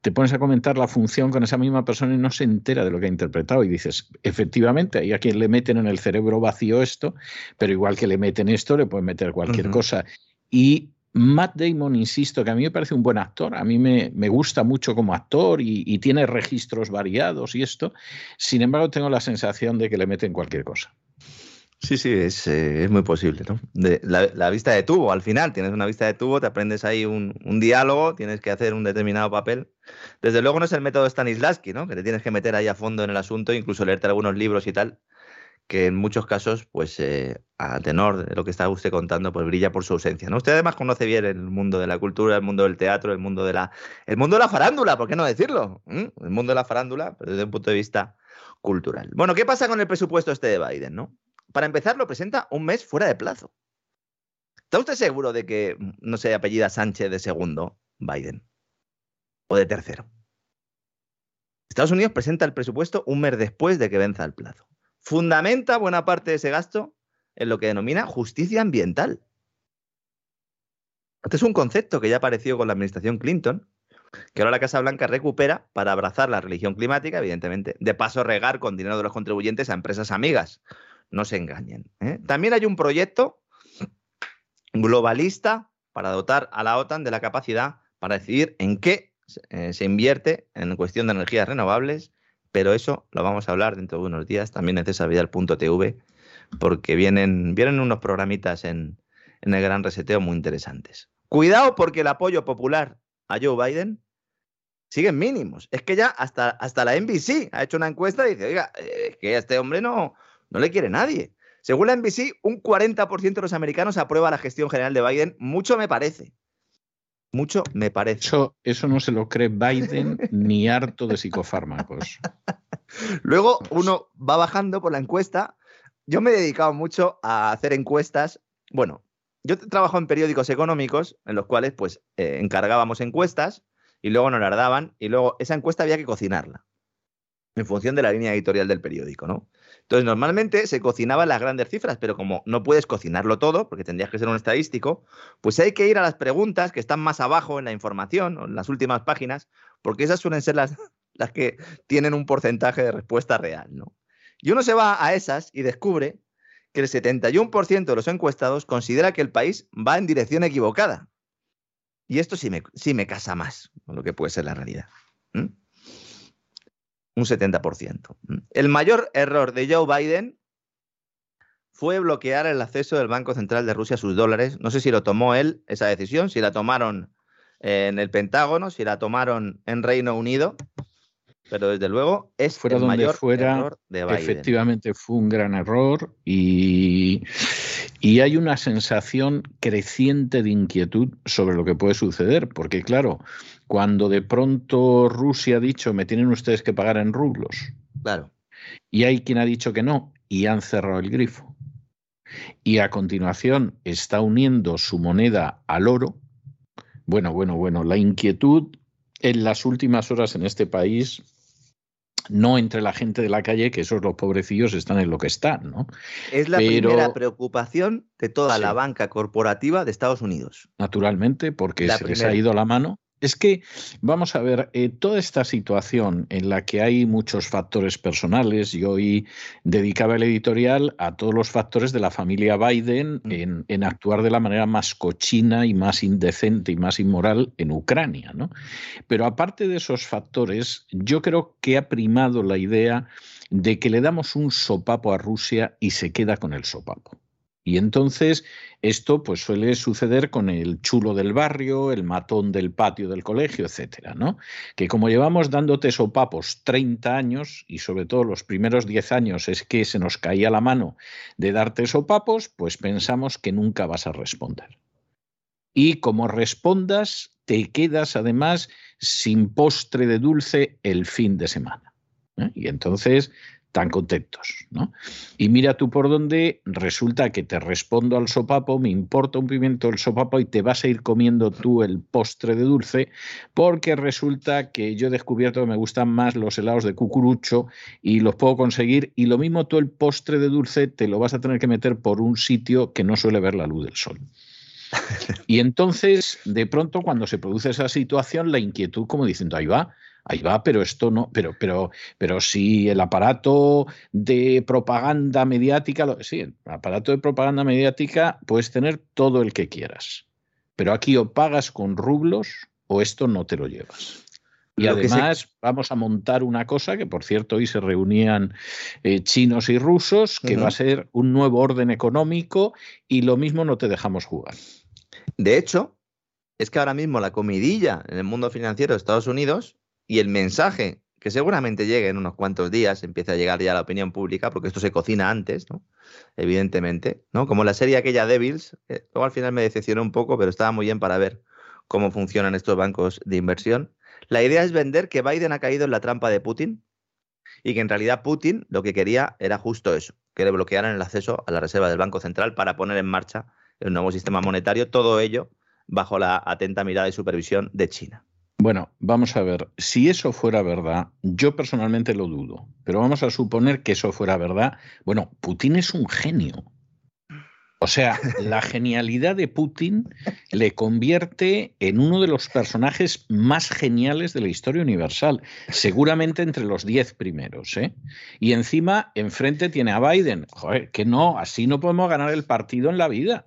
te pones a comentar la función con esa misma persona y no se entera de lo que ha interpretado y dices, efectivamente, hay a quien le meten en el cerebro vacío esto, pero igual que le meten esto, le pueden meter cualquier cosa. Y Matt Damon, insisto, que a mí me parece un buen actor, a mí me, gusta mucho como actor y, y, tiene registros variados y esto, sin embargo tengo la sensación de que le meten cualquier cosa. Sí, sí, es, eh, es muy posible, ¿no? De, la, vista de tubo, al final tienes una vista de tubo, te aprendes ahí un, un, diálogo, tienes que hacer un determinado papel. Desde luego no es el método Stanislavski, ¿no? Que te tienes que meter ahí a fondo en el asunto, incluso leerte algunos libros y tal, que en muchos casos, pues eh, a tenor de lo que está usted contando, pues brilla por su ausencia, ¿no? Usted además conoce bien el mundo de la cultura, el mundo del teatro, el mundo de la, el mundo de la farándula, ¿por qué no decirlo? ¿Mm? El mundo de la farándula, pero desde un punto de vista cultural. Bueno, ¿qué pasa con el presupuesto este de Biden, no? para empezar, lo presenta un mes fuera de plazo. ¿Está usted seguro de que no se apellida Sánchez de segundo Biden? ¿O de tercero? Estados Unidos presenta el presupuesto un mes después de que venza el plazo. Fundamenta buena parte de ese gasto en lo que denomina justicia ambiental. Este es un concepto que ya apareció con la administración Clinton, que ahora la Casa Blanca recupera para abrazar la religión climática, evidentemente, de paso regar con dinero de los contribuyentes a empresas amigas, no se engañen. ¿eh? También hay un proyecto globalista para dotar a la OTAN de la capacidad para decidir en qué eh, se invierte en cuestión de energías renovables, pero eso lo vamos a hablar dentro de unos días, también en cesarvidal.tv, porque vienen, vienen unos programitas en, en el Gran Reseteo muy interesantes. Cuidado porque el apoyo popular a Joe Biden sigue en mínimos. Es que ya hasta, hasta la NBC ha hecho una encuesta y dice, oiga, es que este hombre no, no le quiere nadie. Según la NBC, un 40% de los americanos aprueba la gestión general de Biden. Mucho me parece. Mucho me parece. Eso, eso no se lo cree Biden ni harto de psicofármacos. Luego uno va bajando por la encuesta. Yo me he dedicado mucho a hacer encuestas. Bueno, yo trabajo en periódicos económicos en los cuales pues eh, encargábamos encuestas y luego nos las daban y luego esa encuesta había que cocinarla en función de la línea editorial del periódico, ¿no? Entonces, normalmente se cocinaban las grandes cifras, pero como no puedes cocinarlo todo, porque tendrías que ser un estadístico, pues hay que ir a las preguntas que están más abajo en la información o en las últimas páginas, porque esas suelen ser las, las que tienen un porcentaje de respuesta real, ¿no? Y uno se va a esas y descubre que el 71% de los encuestados considera que el país va en dirección equivocada. Y esto sí me, sí me casa más con lo que puede ser la realidad un 70%. El mayor error de Joe Biden fue bloquear el acceso del Banco Central de Rusia a sus dólares. No sé si lo tomó él, esa decisión, si la tomaron en el Pentágono, si la tomaron en Reino Unido, pero desde luego es fuera el mayor fuera, error de Biden. Efectivamente fue un gran error y, y hay una sensación creciente de inquietud sobre lo que puede suceder, porque claro, cuando de pronto Rusia ha dicho me tienen ustedes que pagar en rublos. Claro. Y hay quien ha dicho que no y han cerrado el grifo. Y a continuación está uniendo su moneda al oro. Bueno, bueno, bueno, la inquietud en las últimas horas en este país no entre la gente de la calle, que esos los pobrecillos están en lo que están, ¿no? Es la primera preocupación de toda la banca corporativa de Estados Unidos. Naturalmente, porque se les ha ido la mano es que, vamos a ver, eh, toda esta situación en la que hay muchos factores personales, yo hoy dedicaba el editorial a todos los factores de la familia Biden mm. en, en, actuar de la manera más cochina y más indecente y más inmoral en Ucrania. ¿no? Pero aparte de esos factores, yo creo que ha primado la idea de que le damos un sopapo a Rusia y se queda con el sopapo. Y entonces esto pues suele suceder con el chulo del barrio, el matón del patio del colegio, etcétera, ¿no? Que como llevamos dándote sopapos 30 años y sobre todo los primeros 10 años es que se nos caía la mano de darte sopapos, pues pensamos que nunca vas a responder. Y como respondas, te quedas además sin postre de dulce el fin de semana. ¿eh? Y entonces tan contentos, ¿no? Y mira tú por dónde resulta que te respondo al sopapo, me importa un pimiento el sopapo y te vas a ir comiendo tú el postre de dulce, porque resulta que yo he descubierto que me gustan más los helados de cucurucho y los puedo conseguir y lo mismo tú el postre de dulce te lo vas a tener que meter por un sitio que no suele ver la luz del sol. Y entonces, de pronto, cuando se produce esa situación, la inquietud, como diciendo, ahí va, ahí va, pero esto no, pero, pero, pero si el aparato de propaganda mediática, sí, el aparato de propaganda mediática puedes tener todo el que quieras, pero aquí o pagas con rublos o esto no te lo llevas. Y además vamos a montar una cosa que, por cierto, hoy se reunían eh, chinos y rusos, que va a ser un nuevo orden económico y lo mismo no te dejamos jugar. De hecho, es que ahora mismo la comidilla en el mundo financiero de Estados Unidos y el mensaje que seguramente llegue en unos cuantos días, empieza a llegar ya a la opinión pública, porque esto se cocina antes, ¿no? Evidentemente, ¿no? Como la serie aquella Devils, luego al final me decepcionó un poco, pero estaba muy bien para ver cómo funcionan estos bancos de inversión. La idea es vender que Biden ha caído en la trampa de Putin y que en realidad Putin lo que quería era justo eso, que le bloquearan el acceso a la reserva del Banco Central para poner en marcha el nuevo sistema monetario, todo ello bajo la atenta mirada y supervisión de China. Bueno, vamos a ver, si eso fuera verdad, yo personalmente lo dudo, pero vamos a suponer que eso fuera verdad. Bueno, Putin es un genio. O sea, la genialidad de Putin le convierte en uno de los personajes más geniales de la historia universal, seguramente entre los diez primeros. ¿eh? Y encima, enfrente tiene a Biden. Joder, que no, así no podemos ganar el partido en la vida.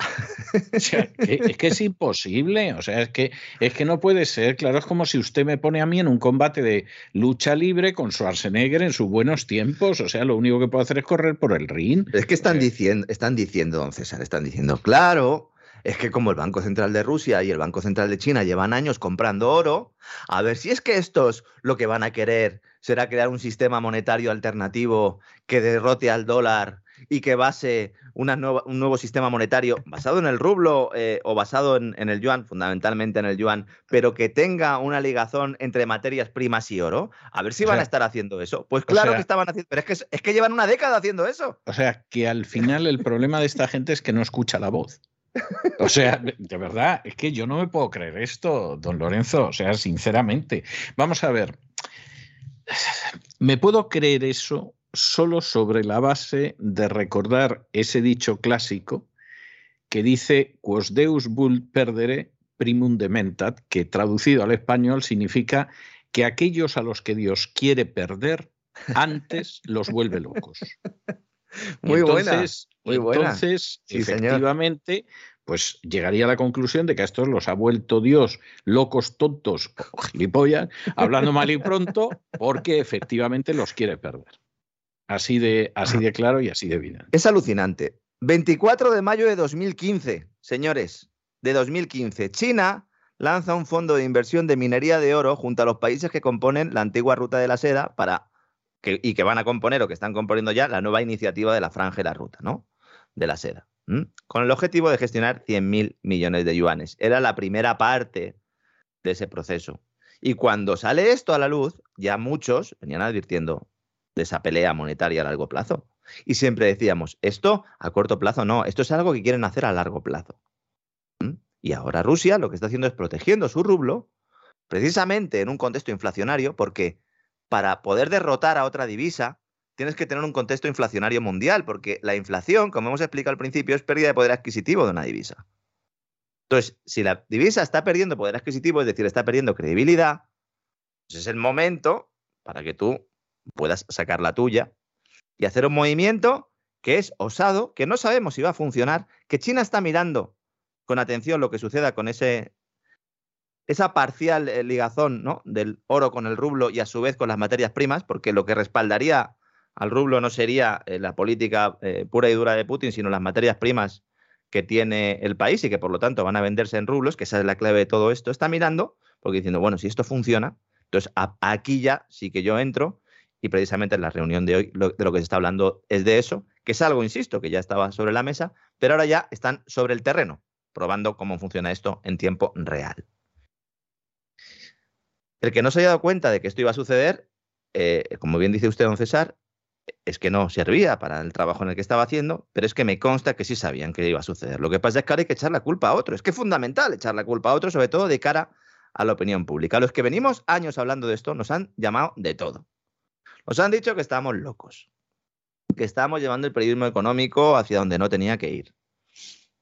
O sea, es que es imposible. O sea, es que, es que no puede ser. Claro, es como si usted me pone a mí en un combate de lucha libre con Schwarzenegger en sus buenos tiempos. O sea, lo único que puedo hacer es correr por el ring. Es que están, diciendo, están diciendo, don César, están diciendo, claro, es que como el Banco Central de Rusia y el Banco Central de China llevan años comprando oro, a ver si es que estos lo que van a querer será crear un sistema monetario alternativo que derrote al dólar y que base una nueva, un nuevo sistema monetario basado en el rublo eh, o basado en, el yuan, fundamentalmente en el yuan, pero que tenga una ligazón entre materias primas y oro. A ver si van a estar haciendo eso. Pues claro que estaban haciendo, pero es que, es que llevan una década haciendo eso. O sea, que al final el problema de esta gente es que no escucha la voz. O sea, de verdad, es que yo no me puedo creer esto, don Lorenzo. O sea, sinceramente. Vamos a ver. Me puedo creer eso solo sobre la base de recordar ese dicho clásico que dice quos deus vult perdere primum dementat, que traducido al español significa que aquellos a los que Dios quiere perder antes los vuelve locos. Muy entonces, buena, muy Entonces, efectivamente, pues llegaría a la conclusión de que a estos los ha vuelto Dios locos, tontos o gilipollas, hablando mal y pronto, porque efectivamente los quiere perder. Así de, así de claro y así de evidente. Es alucinante. 24 de mayo de 2015, señores, de 2015. China lanza un fondo de inversión de minería de oro junto a los países que componen la antigua ruta de la seda para y que van a componer o que están componiendo ya la nueva iniciativa de la franja de la ruta, ¿no? De la seda. Con el objetivo de gestionar 100.000 millones de yuanes. Era la primera parte de ese proceso. Y cuando sale esto a la luz, ya muchos venían advirtiendo, de esa pelea monetaria a largo plazo. Y siempre decíamos, esto a corto plazo no, esto es algo que quieren hacer a largo plazo. ¿Mm? Y ahora Rusia lo que está haciendo es protegiendo su rublo, precisamente en un contexto inflacionario, porque para poder derrotar a otra divisa, tienes que tener un contexto inflacionario mundial, porque la inflación, como hemos explicado al principio, es pérdida de poder adquisitivo de una divisa. Entonces, si la divisa está perdiendo poder adquisitivo, es decir, está perdiendo credibilidad, pues es el momento para que tú puedas sacar la tuya y hacer un movimiento que es osado, que no sabemos si va a funcionar, que China está mirando con atención lo que suceda con ese esa parcial eh, ligazón ¿no? del oro con el rublo y a su vez con las materias primas, porque lo que respaldaría al rublo no sería eh, la política eh, pura y dura de Putin, sino las materias primas que tiene el país y que por lo tanto van a venderse en rublos, que esa es la clave de todo esto, está mirando, porque diciendo, bueno, si esto funciona, entonces aquí ya sí que yo entro y precisamente en la reunión de hoy de lo que se está hablando es de eso, que es algo, insisto, que ya estaba sobre la mesa, pero ahora ya están sobre el terreno, probando cómo funciona esto en tiempo real. El que no se haya dado cuenta de que esto iba a suceder, eh, como bien dice usted, don César, es que no servía para el trabajo en el que estaba haciendo, pero es que me consta que sí sabían que iba a suceder. Lo que pasa es que ahora hay que echar la culpa a otro. Es que es fundamental echar la culpa a otro, sobre todo de cara a la opinión pública. Los que venimos años hablando de esto nos han llamado de todo. Os han dicho que estamos locos, que estamos llevando el periodismo económico hacia donde no tenía que ir.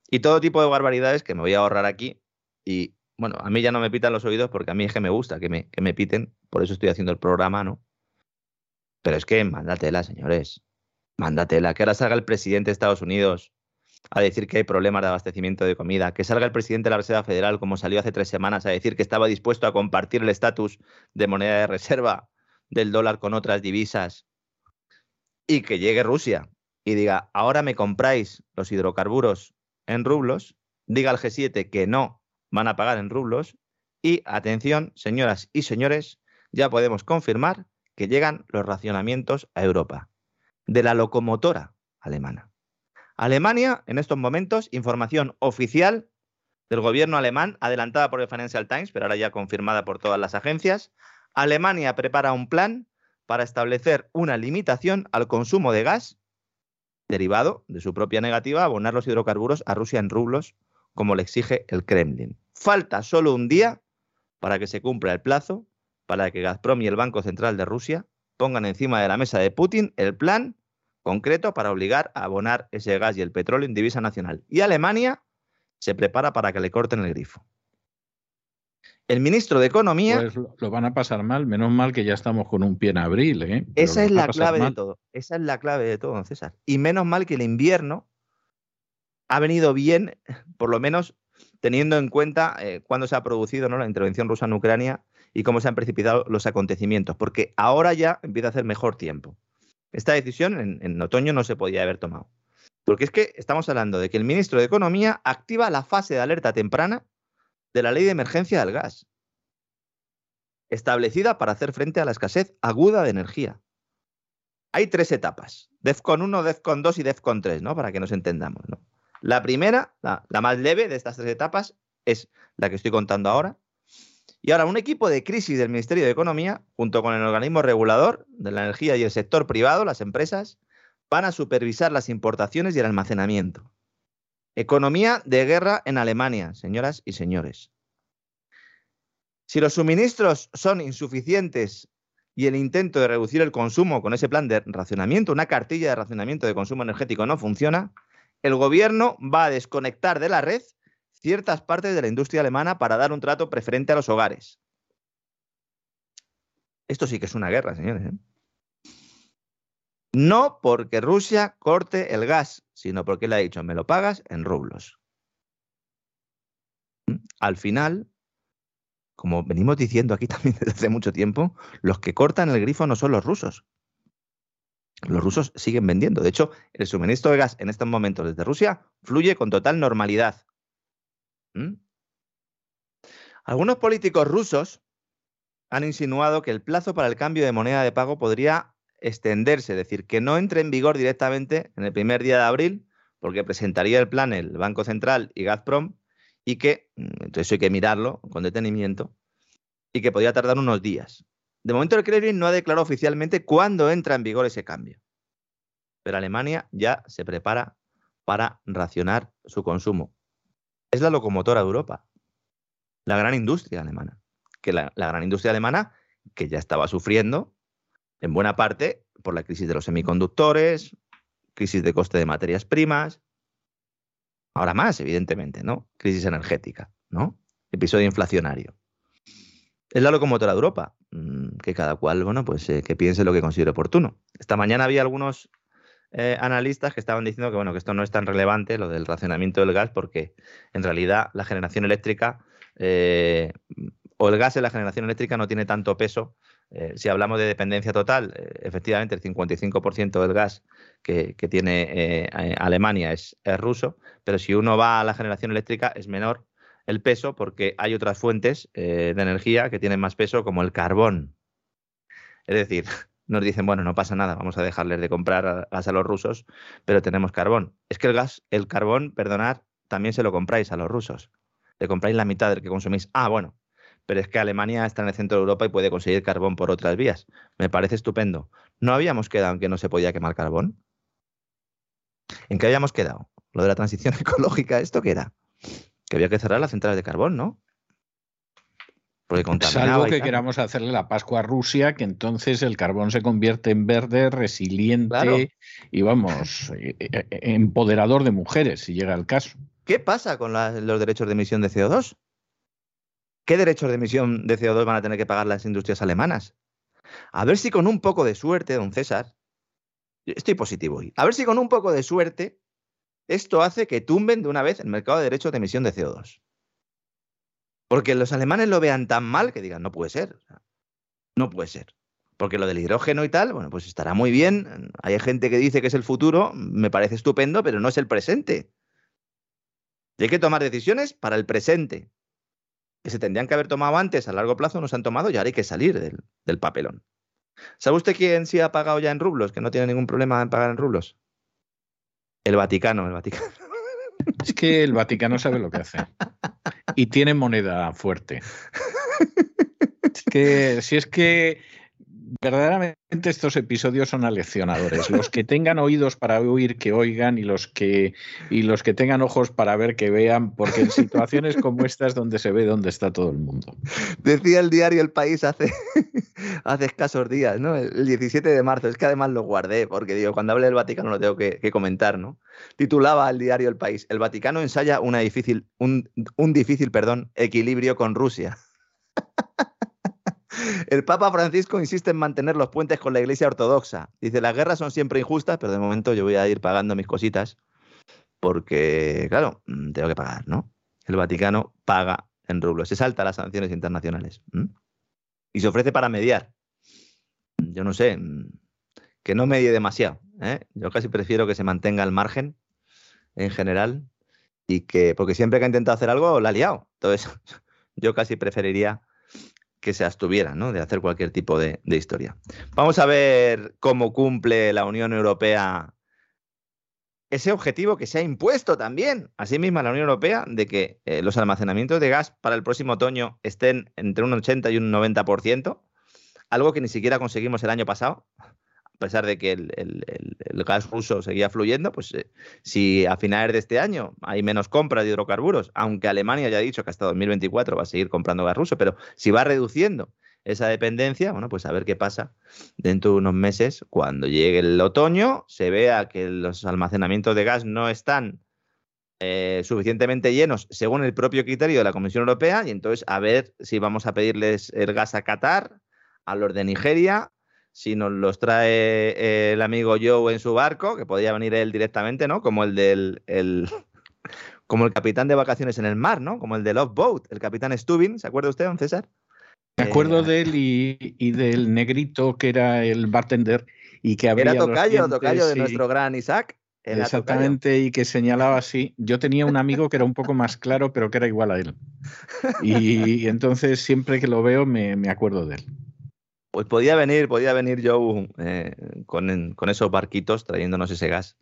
Y todo tipo de barbaridades que me voy a ahorrar aquí. Y bueno, a mí ya no me pitan los oídos porque a mí es que me gusta que me, que me piten, por eso estoy haciendo el programa, ¿no? Pero es que mándatela, señores. Mándatela. Que ahora salga el presidente de Estados Unidos a decir que hay problemas de abastecimiento de comida, que salga el presidente de la Reserva Federal, como salió hace tres semanas, a decir que estaba dispuesto a compartir el estatus de moneda de reserva del dólar con otras divisas, y que llegue Rusia y diga, ahora me compráis los hidrocarburos en rublos, diga al G7 que no van a pagar en rublos, y atención, señoras y señores, ya podemos confirmar que llegan los racionamientos a Europa de la locomotora alemana. Alemania, en estos momentos, información oficial del gobierno alemán, adelantada por el Financial Times, pero ahora ya confirmada por todas las agencias, Alemania prepara un plan para establecer una limitación al consumo de gas derivado de su propia negativa a abonar los hidrocarburos a Rusia en rublos, como le exige el Kremlin. Falta solo un día para que se cumpla el plazo para que Gazprom y el Banco Central de Rusia pongan encima de la mesa de Putin el plan concreto para obligar a abonar ese gas y el petróleo en divisa nacional. Y Alemania se prepara para que le corten el grifo. El ministro de Economía. Pues lo van a pasar mal, menos mal que ya estamos con un pie en abril. ¿eh? Esa es la clave de todo. Esa es la clave de todo, don César. Y menos mal que el invierno ha venido bien, por lo menos teniendo en cuenta eh, cuándo se ha producido ¿no? la intervención rusa en Ucrania y cómo se han precipitado los acontecimientos, porque ahora ya empieza a hacer mejor tiempo. Esta decisión en, en otoño no se podía haber tomado. Porque es que estamos hablando de que el ministro de Economía activa la fase de alerta temprana de la ley de emergencia del gas, establecida para hacer frente a la escasez aguda de energía. Hay tres etapas, DEFCON 1, DEFCON 2 y DEFCON 3, ¿no? Para que nos entendamos. La primera, la, la más leve de estas tres etapas, es la que estoy contando ahora, y ahora, un equipo de crisis del Ministerio de Economía, junto con el organismo regulador de la energía y el sector privado, las empresas, van a supervisar las importaciones y el almacenamiento. Economía de guerra en Alemania, señoras y señores. Si los suministros son insuficientes y el intento de reducir el consumo con ese plan de racionamiento, una cartilla de racionamiento de consumo energético no funciona, el gobierno va a desconectar de la red ciertas partes de la industria alemana para dar un trato preferente a los hogares. Esto sí que es una guerra, señores. ¿eh? No porque Rusia corte el gas, sino porque le ha dicho, me lo pagas en rublos. ¿Mm? Al final, como venimos diciendo aquí también desde hace mucho tiempo, los que cortan el grifo no son los rusos. Los rusos siguen vendiendo. De hecho, el suministro de gas en estos momentos desde Rusia fluye con total normalidad. ¿Mm? Algunos políticos rusos han insinuado que el plazo para el cambio de moneda de pago podría extenderse, es decir, que no entre en vigor directamente en el primer día de abril, porque presentaría el plan el Banco Central y Gazprom, y que, mm, entonces hay que mirarlo con detenimiento, y que podría tardar unos días. De momento el Kremlin no ha declarado oficialmente cuándo entra en vigor ese cambio, pero Alemania ya se prepara para racionar su consumo es la locomotora de Europa, la gran industria alemana. Que la, la, gran industria alemana que ya estaba sufriendo en buena parte por la crisis de los semiconductores, crisis de coste de materias primas, ahora más, evidentemente, ¿no? Crisis energética, ¿no? Episodio inflacionario. Es la locomotora de Europa, mm, que cada cual, bueno, pues eh, que piense lo que considere oportuno. Esta mañana había algunos eh, analistas que estaban diciendo que, bueno, que esto no es tan relevante, lo del racionamiento del gas, porque en realidad la generación eléctrica eh, o el gas en la generación eléctrica no tiene tanto peso. Eh, si hablamos de dependencia total, eh, efectivamente el 55% del gas que, tiene eh, Alemania es, ruso, pero si uno va a la generación eléctrica es menor el peso porque hay otras fuentes de energía que tienen más peso, como el carbón. Es decir, nos dicen, bueno, no pasa nada, vamos a dejarles de comprar gas a los rusos, pero tenemos carbón. Es que el gas, el carbón, perdonad, también se lo compráis a los rusos. Le compráis la mitad del que consumís. Ah, bueno, pero es que Alemania está en el centro de Europa y puede conseguir carbón por otras vías. Me parece estupendo. ¿No habíamos quedado en que no se podía quemar carbón? ¿En qué habíamos quedado? Lo de la transición ecológica, ¿esto qué era? Que había que cerrar las centrales de carbón, ¿no? Salvo que queramos hacerle la Pascua a Rusia, que entonces el carbón se convierte en verde, resiliente claro. y vamos, eh, eh, empoderador de mujeres, si llega el caso. ¿Qué pasa con la, los derechos de emisión de CO2? ¿Qué derechos de emisión de CO2 van a tener que pagar las industrias alemanas? A ver si con un poco de suerte, don César, estoy positivo hoy, a ver si con un poco de suerte esto hace que tumben de una vez el mercado de derechos de emisión de CO2. Porque los alemanes lo vean tan mal que digan, no puede ser. No puede ser. Porque lo del hidrógeno y tal, bueno, pues estará muy bien. Hay gente que dice que es el futuro, me parece estupendo, pero no es el presente. Y hay que tomar decisiones para el presente. Que se tendrían que haber tomado antes, a largo plazo, no se han tomado y ahora hay que salir del, del papelón. ¿Sabe usted quién sí ha pagado ya en rublos? Que no tiene ningún problema en pagar en rublos. El Vaticano, el Vaticano. Es que el Vaticano sabe lo que hace. Y tiene moneda fuerte. Es que si es que verdaderamente estos episodios son aleccionadores. Los que tengan oídos para oír, que oigan, y los que, y los que tengan ojos para ver, que vean, porque en situaciones como esta es donde se ve dónde está todo el mundo. Decía el diario El País hace, hace escasos días, ¿no? El 17 de marzo. Es que además lo guardé, porque digo, cuando hable del Vaticano lo tengo que, que comentar, ¿no? Titulaba el diario El País, El Vaticano ensaya una difícil, un, un difícil perdón, equilibrio con Rusia. El Papa Francisco insiste en mantener los puentes con la Iglesia Ortodoxa. Dice, las guerras son siempre injustas, pero de momento yo voy a ir pagando mis cositas porque, claro, mm, tengo que pagar, ¿no? El Vaticano paga en rublos, se salta las sanciones internacionales y se ofrece para mediar. Yo no sé, mm, que no medie demasiado. ¿eh? Yo casi prefiero que se mantenga al margen en general y que, porque siempre que ha intentado hacer algo, la ha liado. Entonces, yo casi preferiría que se abstuviera ¿no? de hacer cualquier tipo de, historia. Vamos a ver cómo cumple la Unión Europea ese objetivo que se ha impuesto también, así misma la Unión Europea, de que eh, los almacenamientos de gas para el próximo otoño estén entre un 80 y un 90%, algo que ni siquiera conseguimos el año pasado a pesar de que el, gas ruso seguía fluyendo, pues eh, si a finales de este año hay menos compras de hidrocarburos, aunque Alemania ya ha dicho que hasta 2024 va a seguir comprando gas ruso, pero si va reduciendo esa dependencia, bueno, pues a ver qué pasa dentro de unos meses, cuando llegue el otoño, se vea que los almacenamientos de gas no están eh, suficientemente llenos según el propio criterio de la Comisión Europea, y entonces a ver si vamos a pedirles el gas a Qatar, a los de Nigeria, si nos los trae el amigo Joe en su barco, que podría venir él directamente, ¿no? Como el del el, como el capitán de vacaciones en el mar, ¿no? Como el de Love Boat, el capitán Stubin, ¿se acuerda usted, don César? Me acuerdo eh, de él y, y, del negrito que era el bartender y que había Era tocayo, tocayo de y... nuestro gran Isaac. Exactamente, y que señalaba así. Yo tenía un amigo que era un poco más claro, pero que era igual a él. Y, y entonces siempre que lo veo me, me acuerdo de él. Pues podía venir, podía venir Joe eh, con, con, esos barquitos trayéndonos ese gas.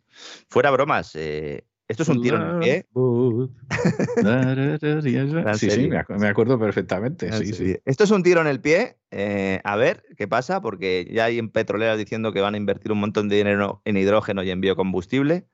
Fuera bromas, eh, esto es un tiro en el pie. sí, sí, me acuerdo perfectamente. Sí, sí. Esto es un tiro en el pie. Eh, a ver qué pasa, porque ya hay en petroleras diciendo que van a invertir un montón de dinero en hidrógeno y en biocombustible.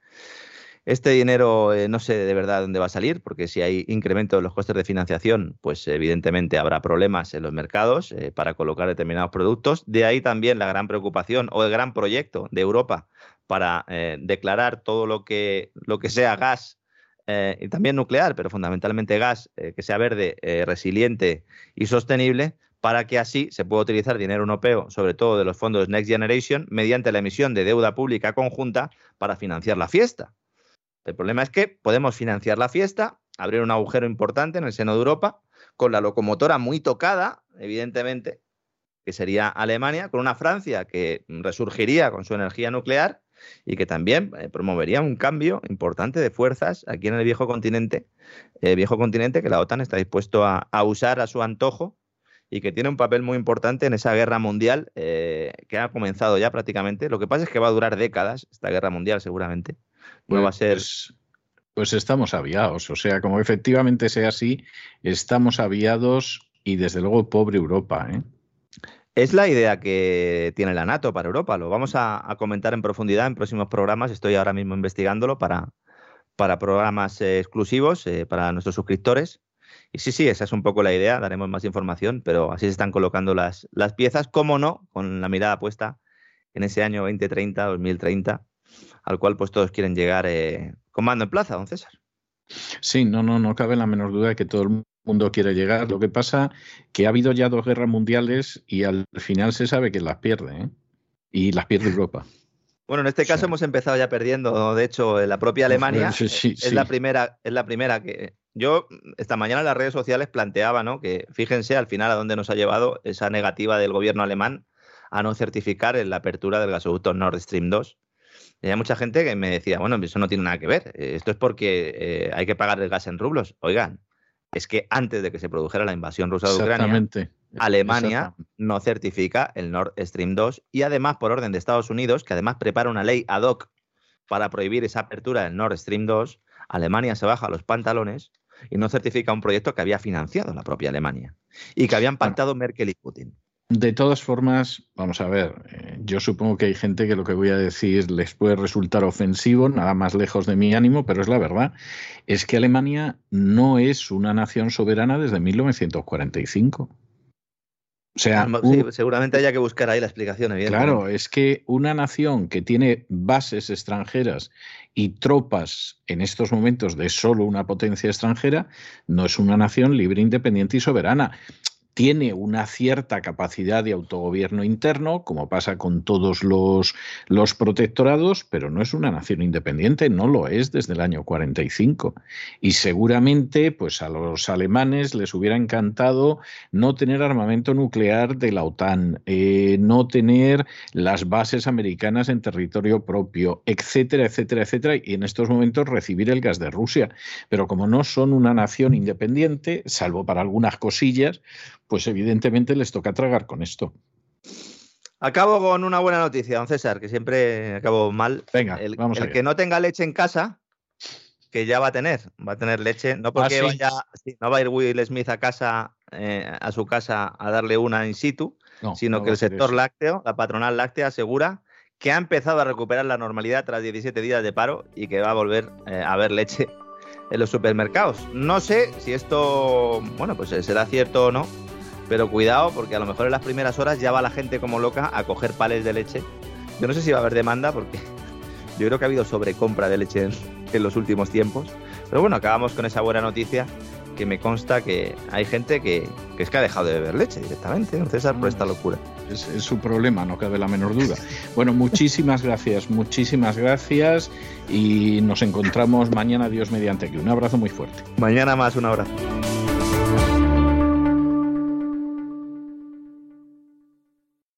Este dinero eh, no sé de verdad dónde va a salir, porque si hay incremento de los costes de financiación, pues evidentemente habrá problemas en los mercados eh, para colocar determinados productos. De ahí también la gran preocupación o el gran proyecto de Europa para eh, declarar todo lo que, lo que sea gas y también nuclear, pero fundamentalmente gas, que sea verde, resiliente y sostenible, para que así se pueda utilizar dinero europeo, sobre todo de los fondos Next Generation, mediante la emisión de deuda pública conjunta para financiar la fiesta. El problema es que podemos financiar la fiesta, abrir un agujero importante en el seno de Europa, con la locomotora muy tocada, evidentemente, que sería Alemania, con una Francia que resurgiría con su energía nuclear y que también eh, promovería un cambio importante de fuerzas aquí en el viejo continente, el viejo continente que la OTAN está dispuesto a, a usar a su antojo y que tiene un papel muy importante en esa guerra mundial eh, que ha comenzado ya prácticamente. Lo que pasa es que va a durar décadas esta guerra mundial seguramente. No va a ser. Pues, pues estamos aviados. O sea, como efectivamente sea así, estamos aviados y desde luego pobre Europa. ¿eh? Es la idea que tiene la NATO para Europa. Lo vamos a, a, comentar en profundidad en próximos programas. Estoy ahora mismo investigándolo para, para programas eh, exclusivos eh, para nuestros suscriptores. Y sí, sí, esa es un poco la idea. Daremos más información, pero así se están colocando las, las piezas. ¿Cómo no? Con la mirada puesta en ese año 2030, 2030, al cual pues todos quieren llegar eh, con mando en plaza, don César. Sí, no, no, no cabe la menor duda de que todo el mundo quiere llegar. Lo que pasa que ha habido ya dos guerras mundiales y al final se sabe que las pierde, ¿eh? y las pierde Europa. Bueno, en este caso hemos empezado ya perdiendo. De hecho, la propia Alemania es, La primera, es la primera que. Yo esta mañana en las redes sociales planteaba ¿no? que fíjense al final a dónde nos ha llevado esa negativa del gobierno alemán a no certificar en la apertura del gasoducto Nord Stream 2. Y hay mucha gente que me decía, bueno, eso no tiene nada que ver. Esto es porque eh, hay que pagar el gas en rublos. Oigan, es que antes de que se produjera la invasión rusa de Ucrania, Alemania no certifica el Nord Stream 2 y además por orden de Estados Unidos, que además prepara una ley ad hoc para prohibir esa apertura del Nord Stream 2, Alemania se baja los pantalones y no certifica un proyecto que había financiado la propia Alemania y que habían pactado Merkel y Putin. De todas formas, vamos a ver, eh, yo supongo que hay gente que lo que voy a decir les puede resultar ofensivo, nada más lejos de mi ánimo, pero es la verdad. Es que Alemania no es una nación soberana desde 1945. O sea, seguramente haya que buscar ahí la explicación. Claro, es que una nación que tiene bases extranjeras y tropas en estos momentos de solo una potencia extranjera no es una nación libre, independiente y soberana tiene una cierta capacidad de autogobierno interno, como pasa con todos los, los, protectorados, pero no es una nación independiente, no lo es desde el año 45. Y seguramente, pues a los alemanes les hubiera encantado no tener armamento nuclear de la OTAN, eh, no tener las bases americanas en territorio propio, etcétera, etcétera, etcétera, y en estos momentos recibir el gas de Rusia. Pero como no son una nación independiente, salvo para algunas cosillas, pues evidentemente les toca tragar con esto. Acabo con una buena noticia, don César, que siempre acabo mal. Venga, el, vamos el que no tenga leche en casa, que ya va a tener, va a tener leche, no porque ¿Ah, vaya, no va a ir Will Smith a casa, eh, a su casa a darle una in situ, sino que el sector lácteo, la patronal láctea, asegura que ha empezado a recuperar la normalidad tras 17 días de paro y que va a volver eh, a haber leche en los supermercados. No sé si esto, bueno, pues será cierto o no, pero cuidado, porque a lo mejor en las primeras horas ya va la gente como loca a coger pales de leche. Yo no sé si va a haber demanda, porque yo creo que ha habido sobrecompra de leche en, los últimos tiempos. Pero bueno, acabamos con esa buena noticia que me consta que hay gente que, es que ha dejado de beber leche directamente, César, por esta locura. Es, es, su problema, no cabe la menor duda. Bueno, muchísimas gracias, muchísimas gracias y nos encontramos mañana, Dios mediante aquí. Un abrazo muy fuerte. Mañana más, un abrazo.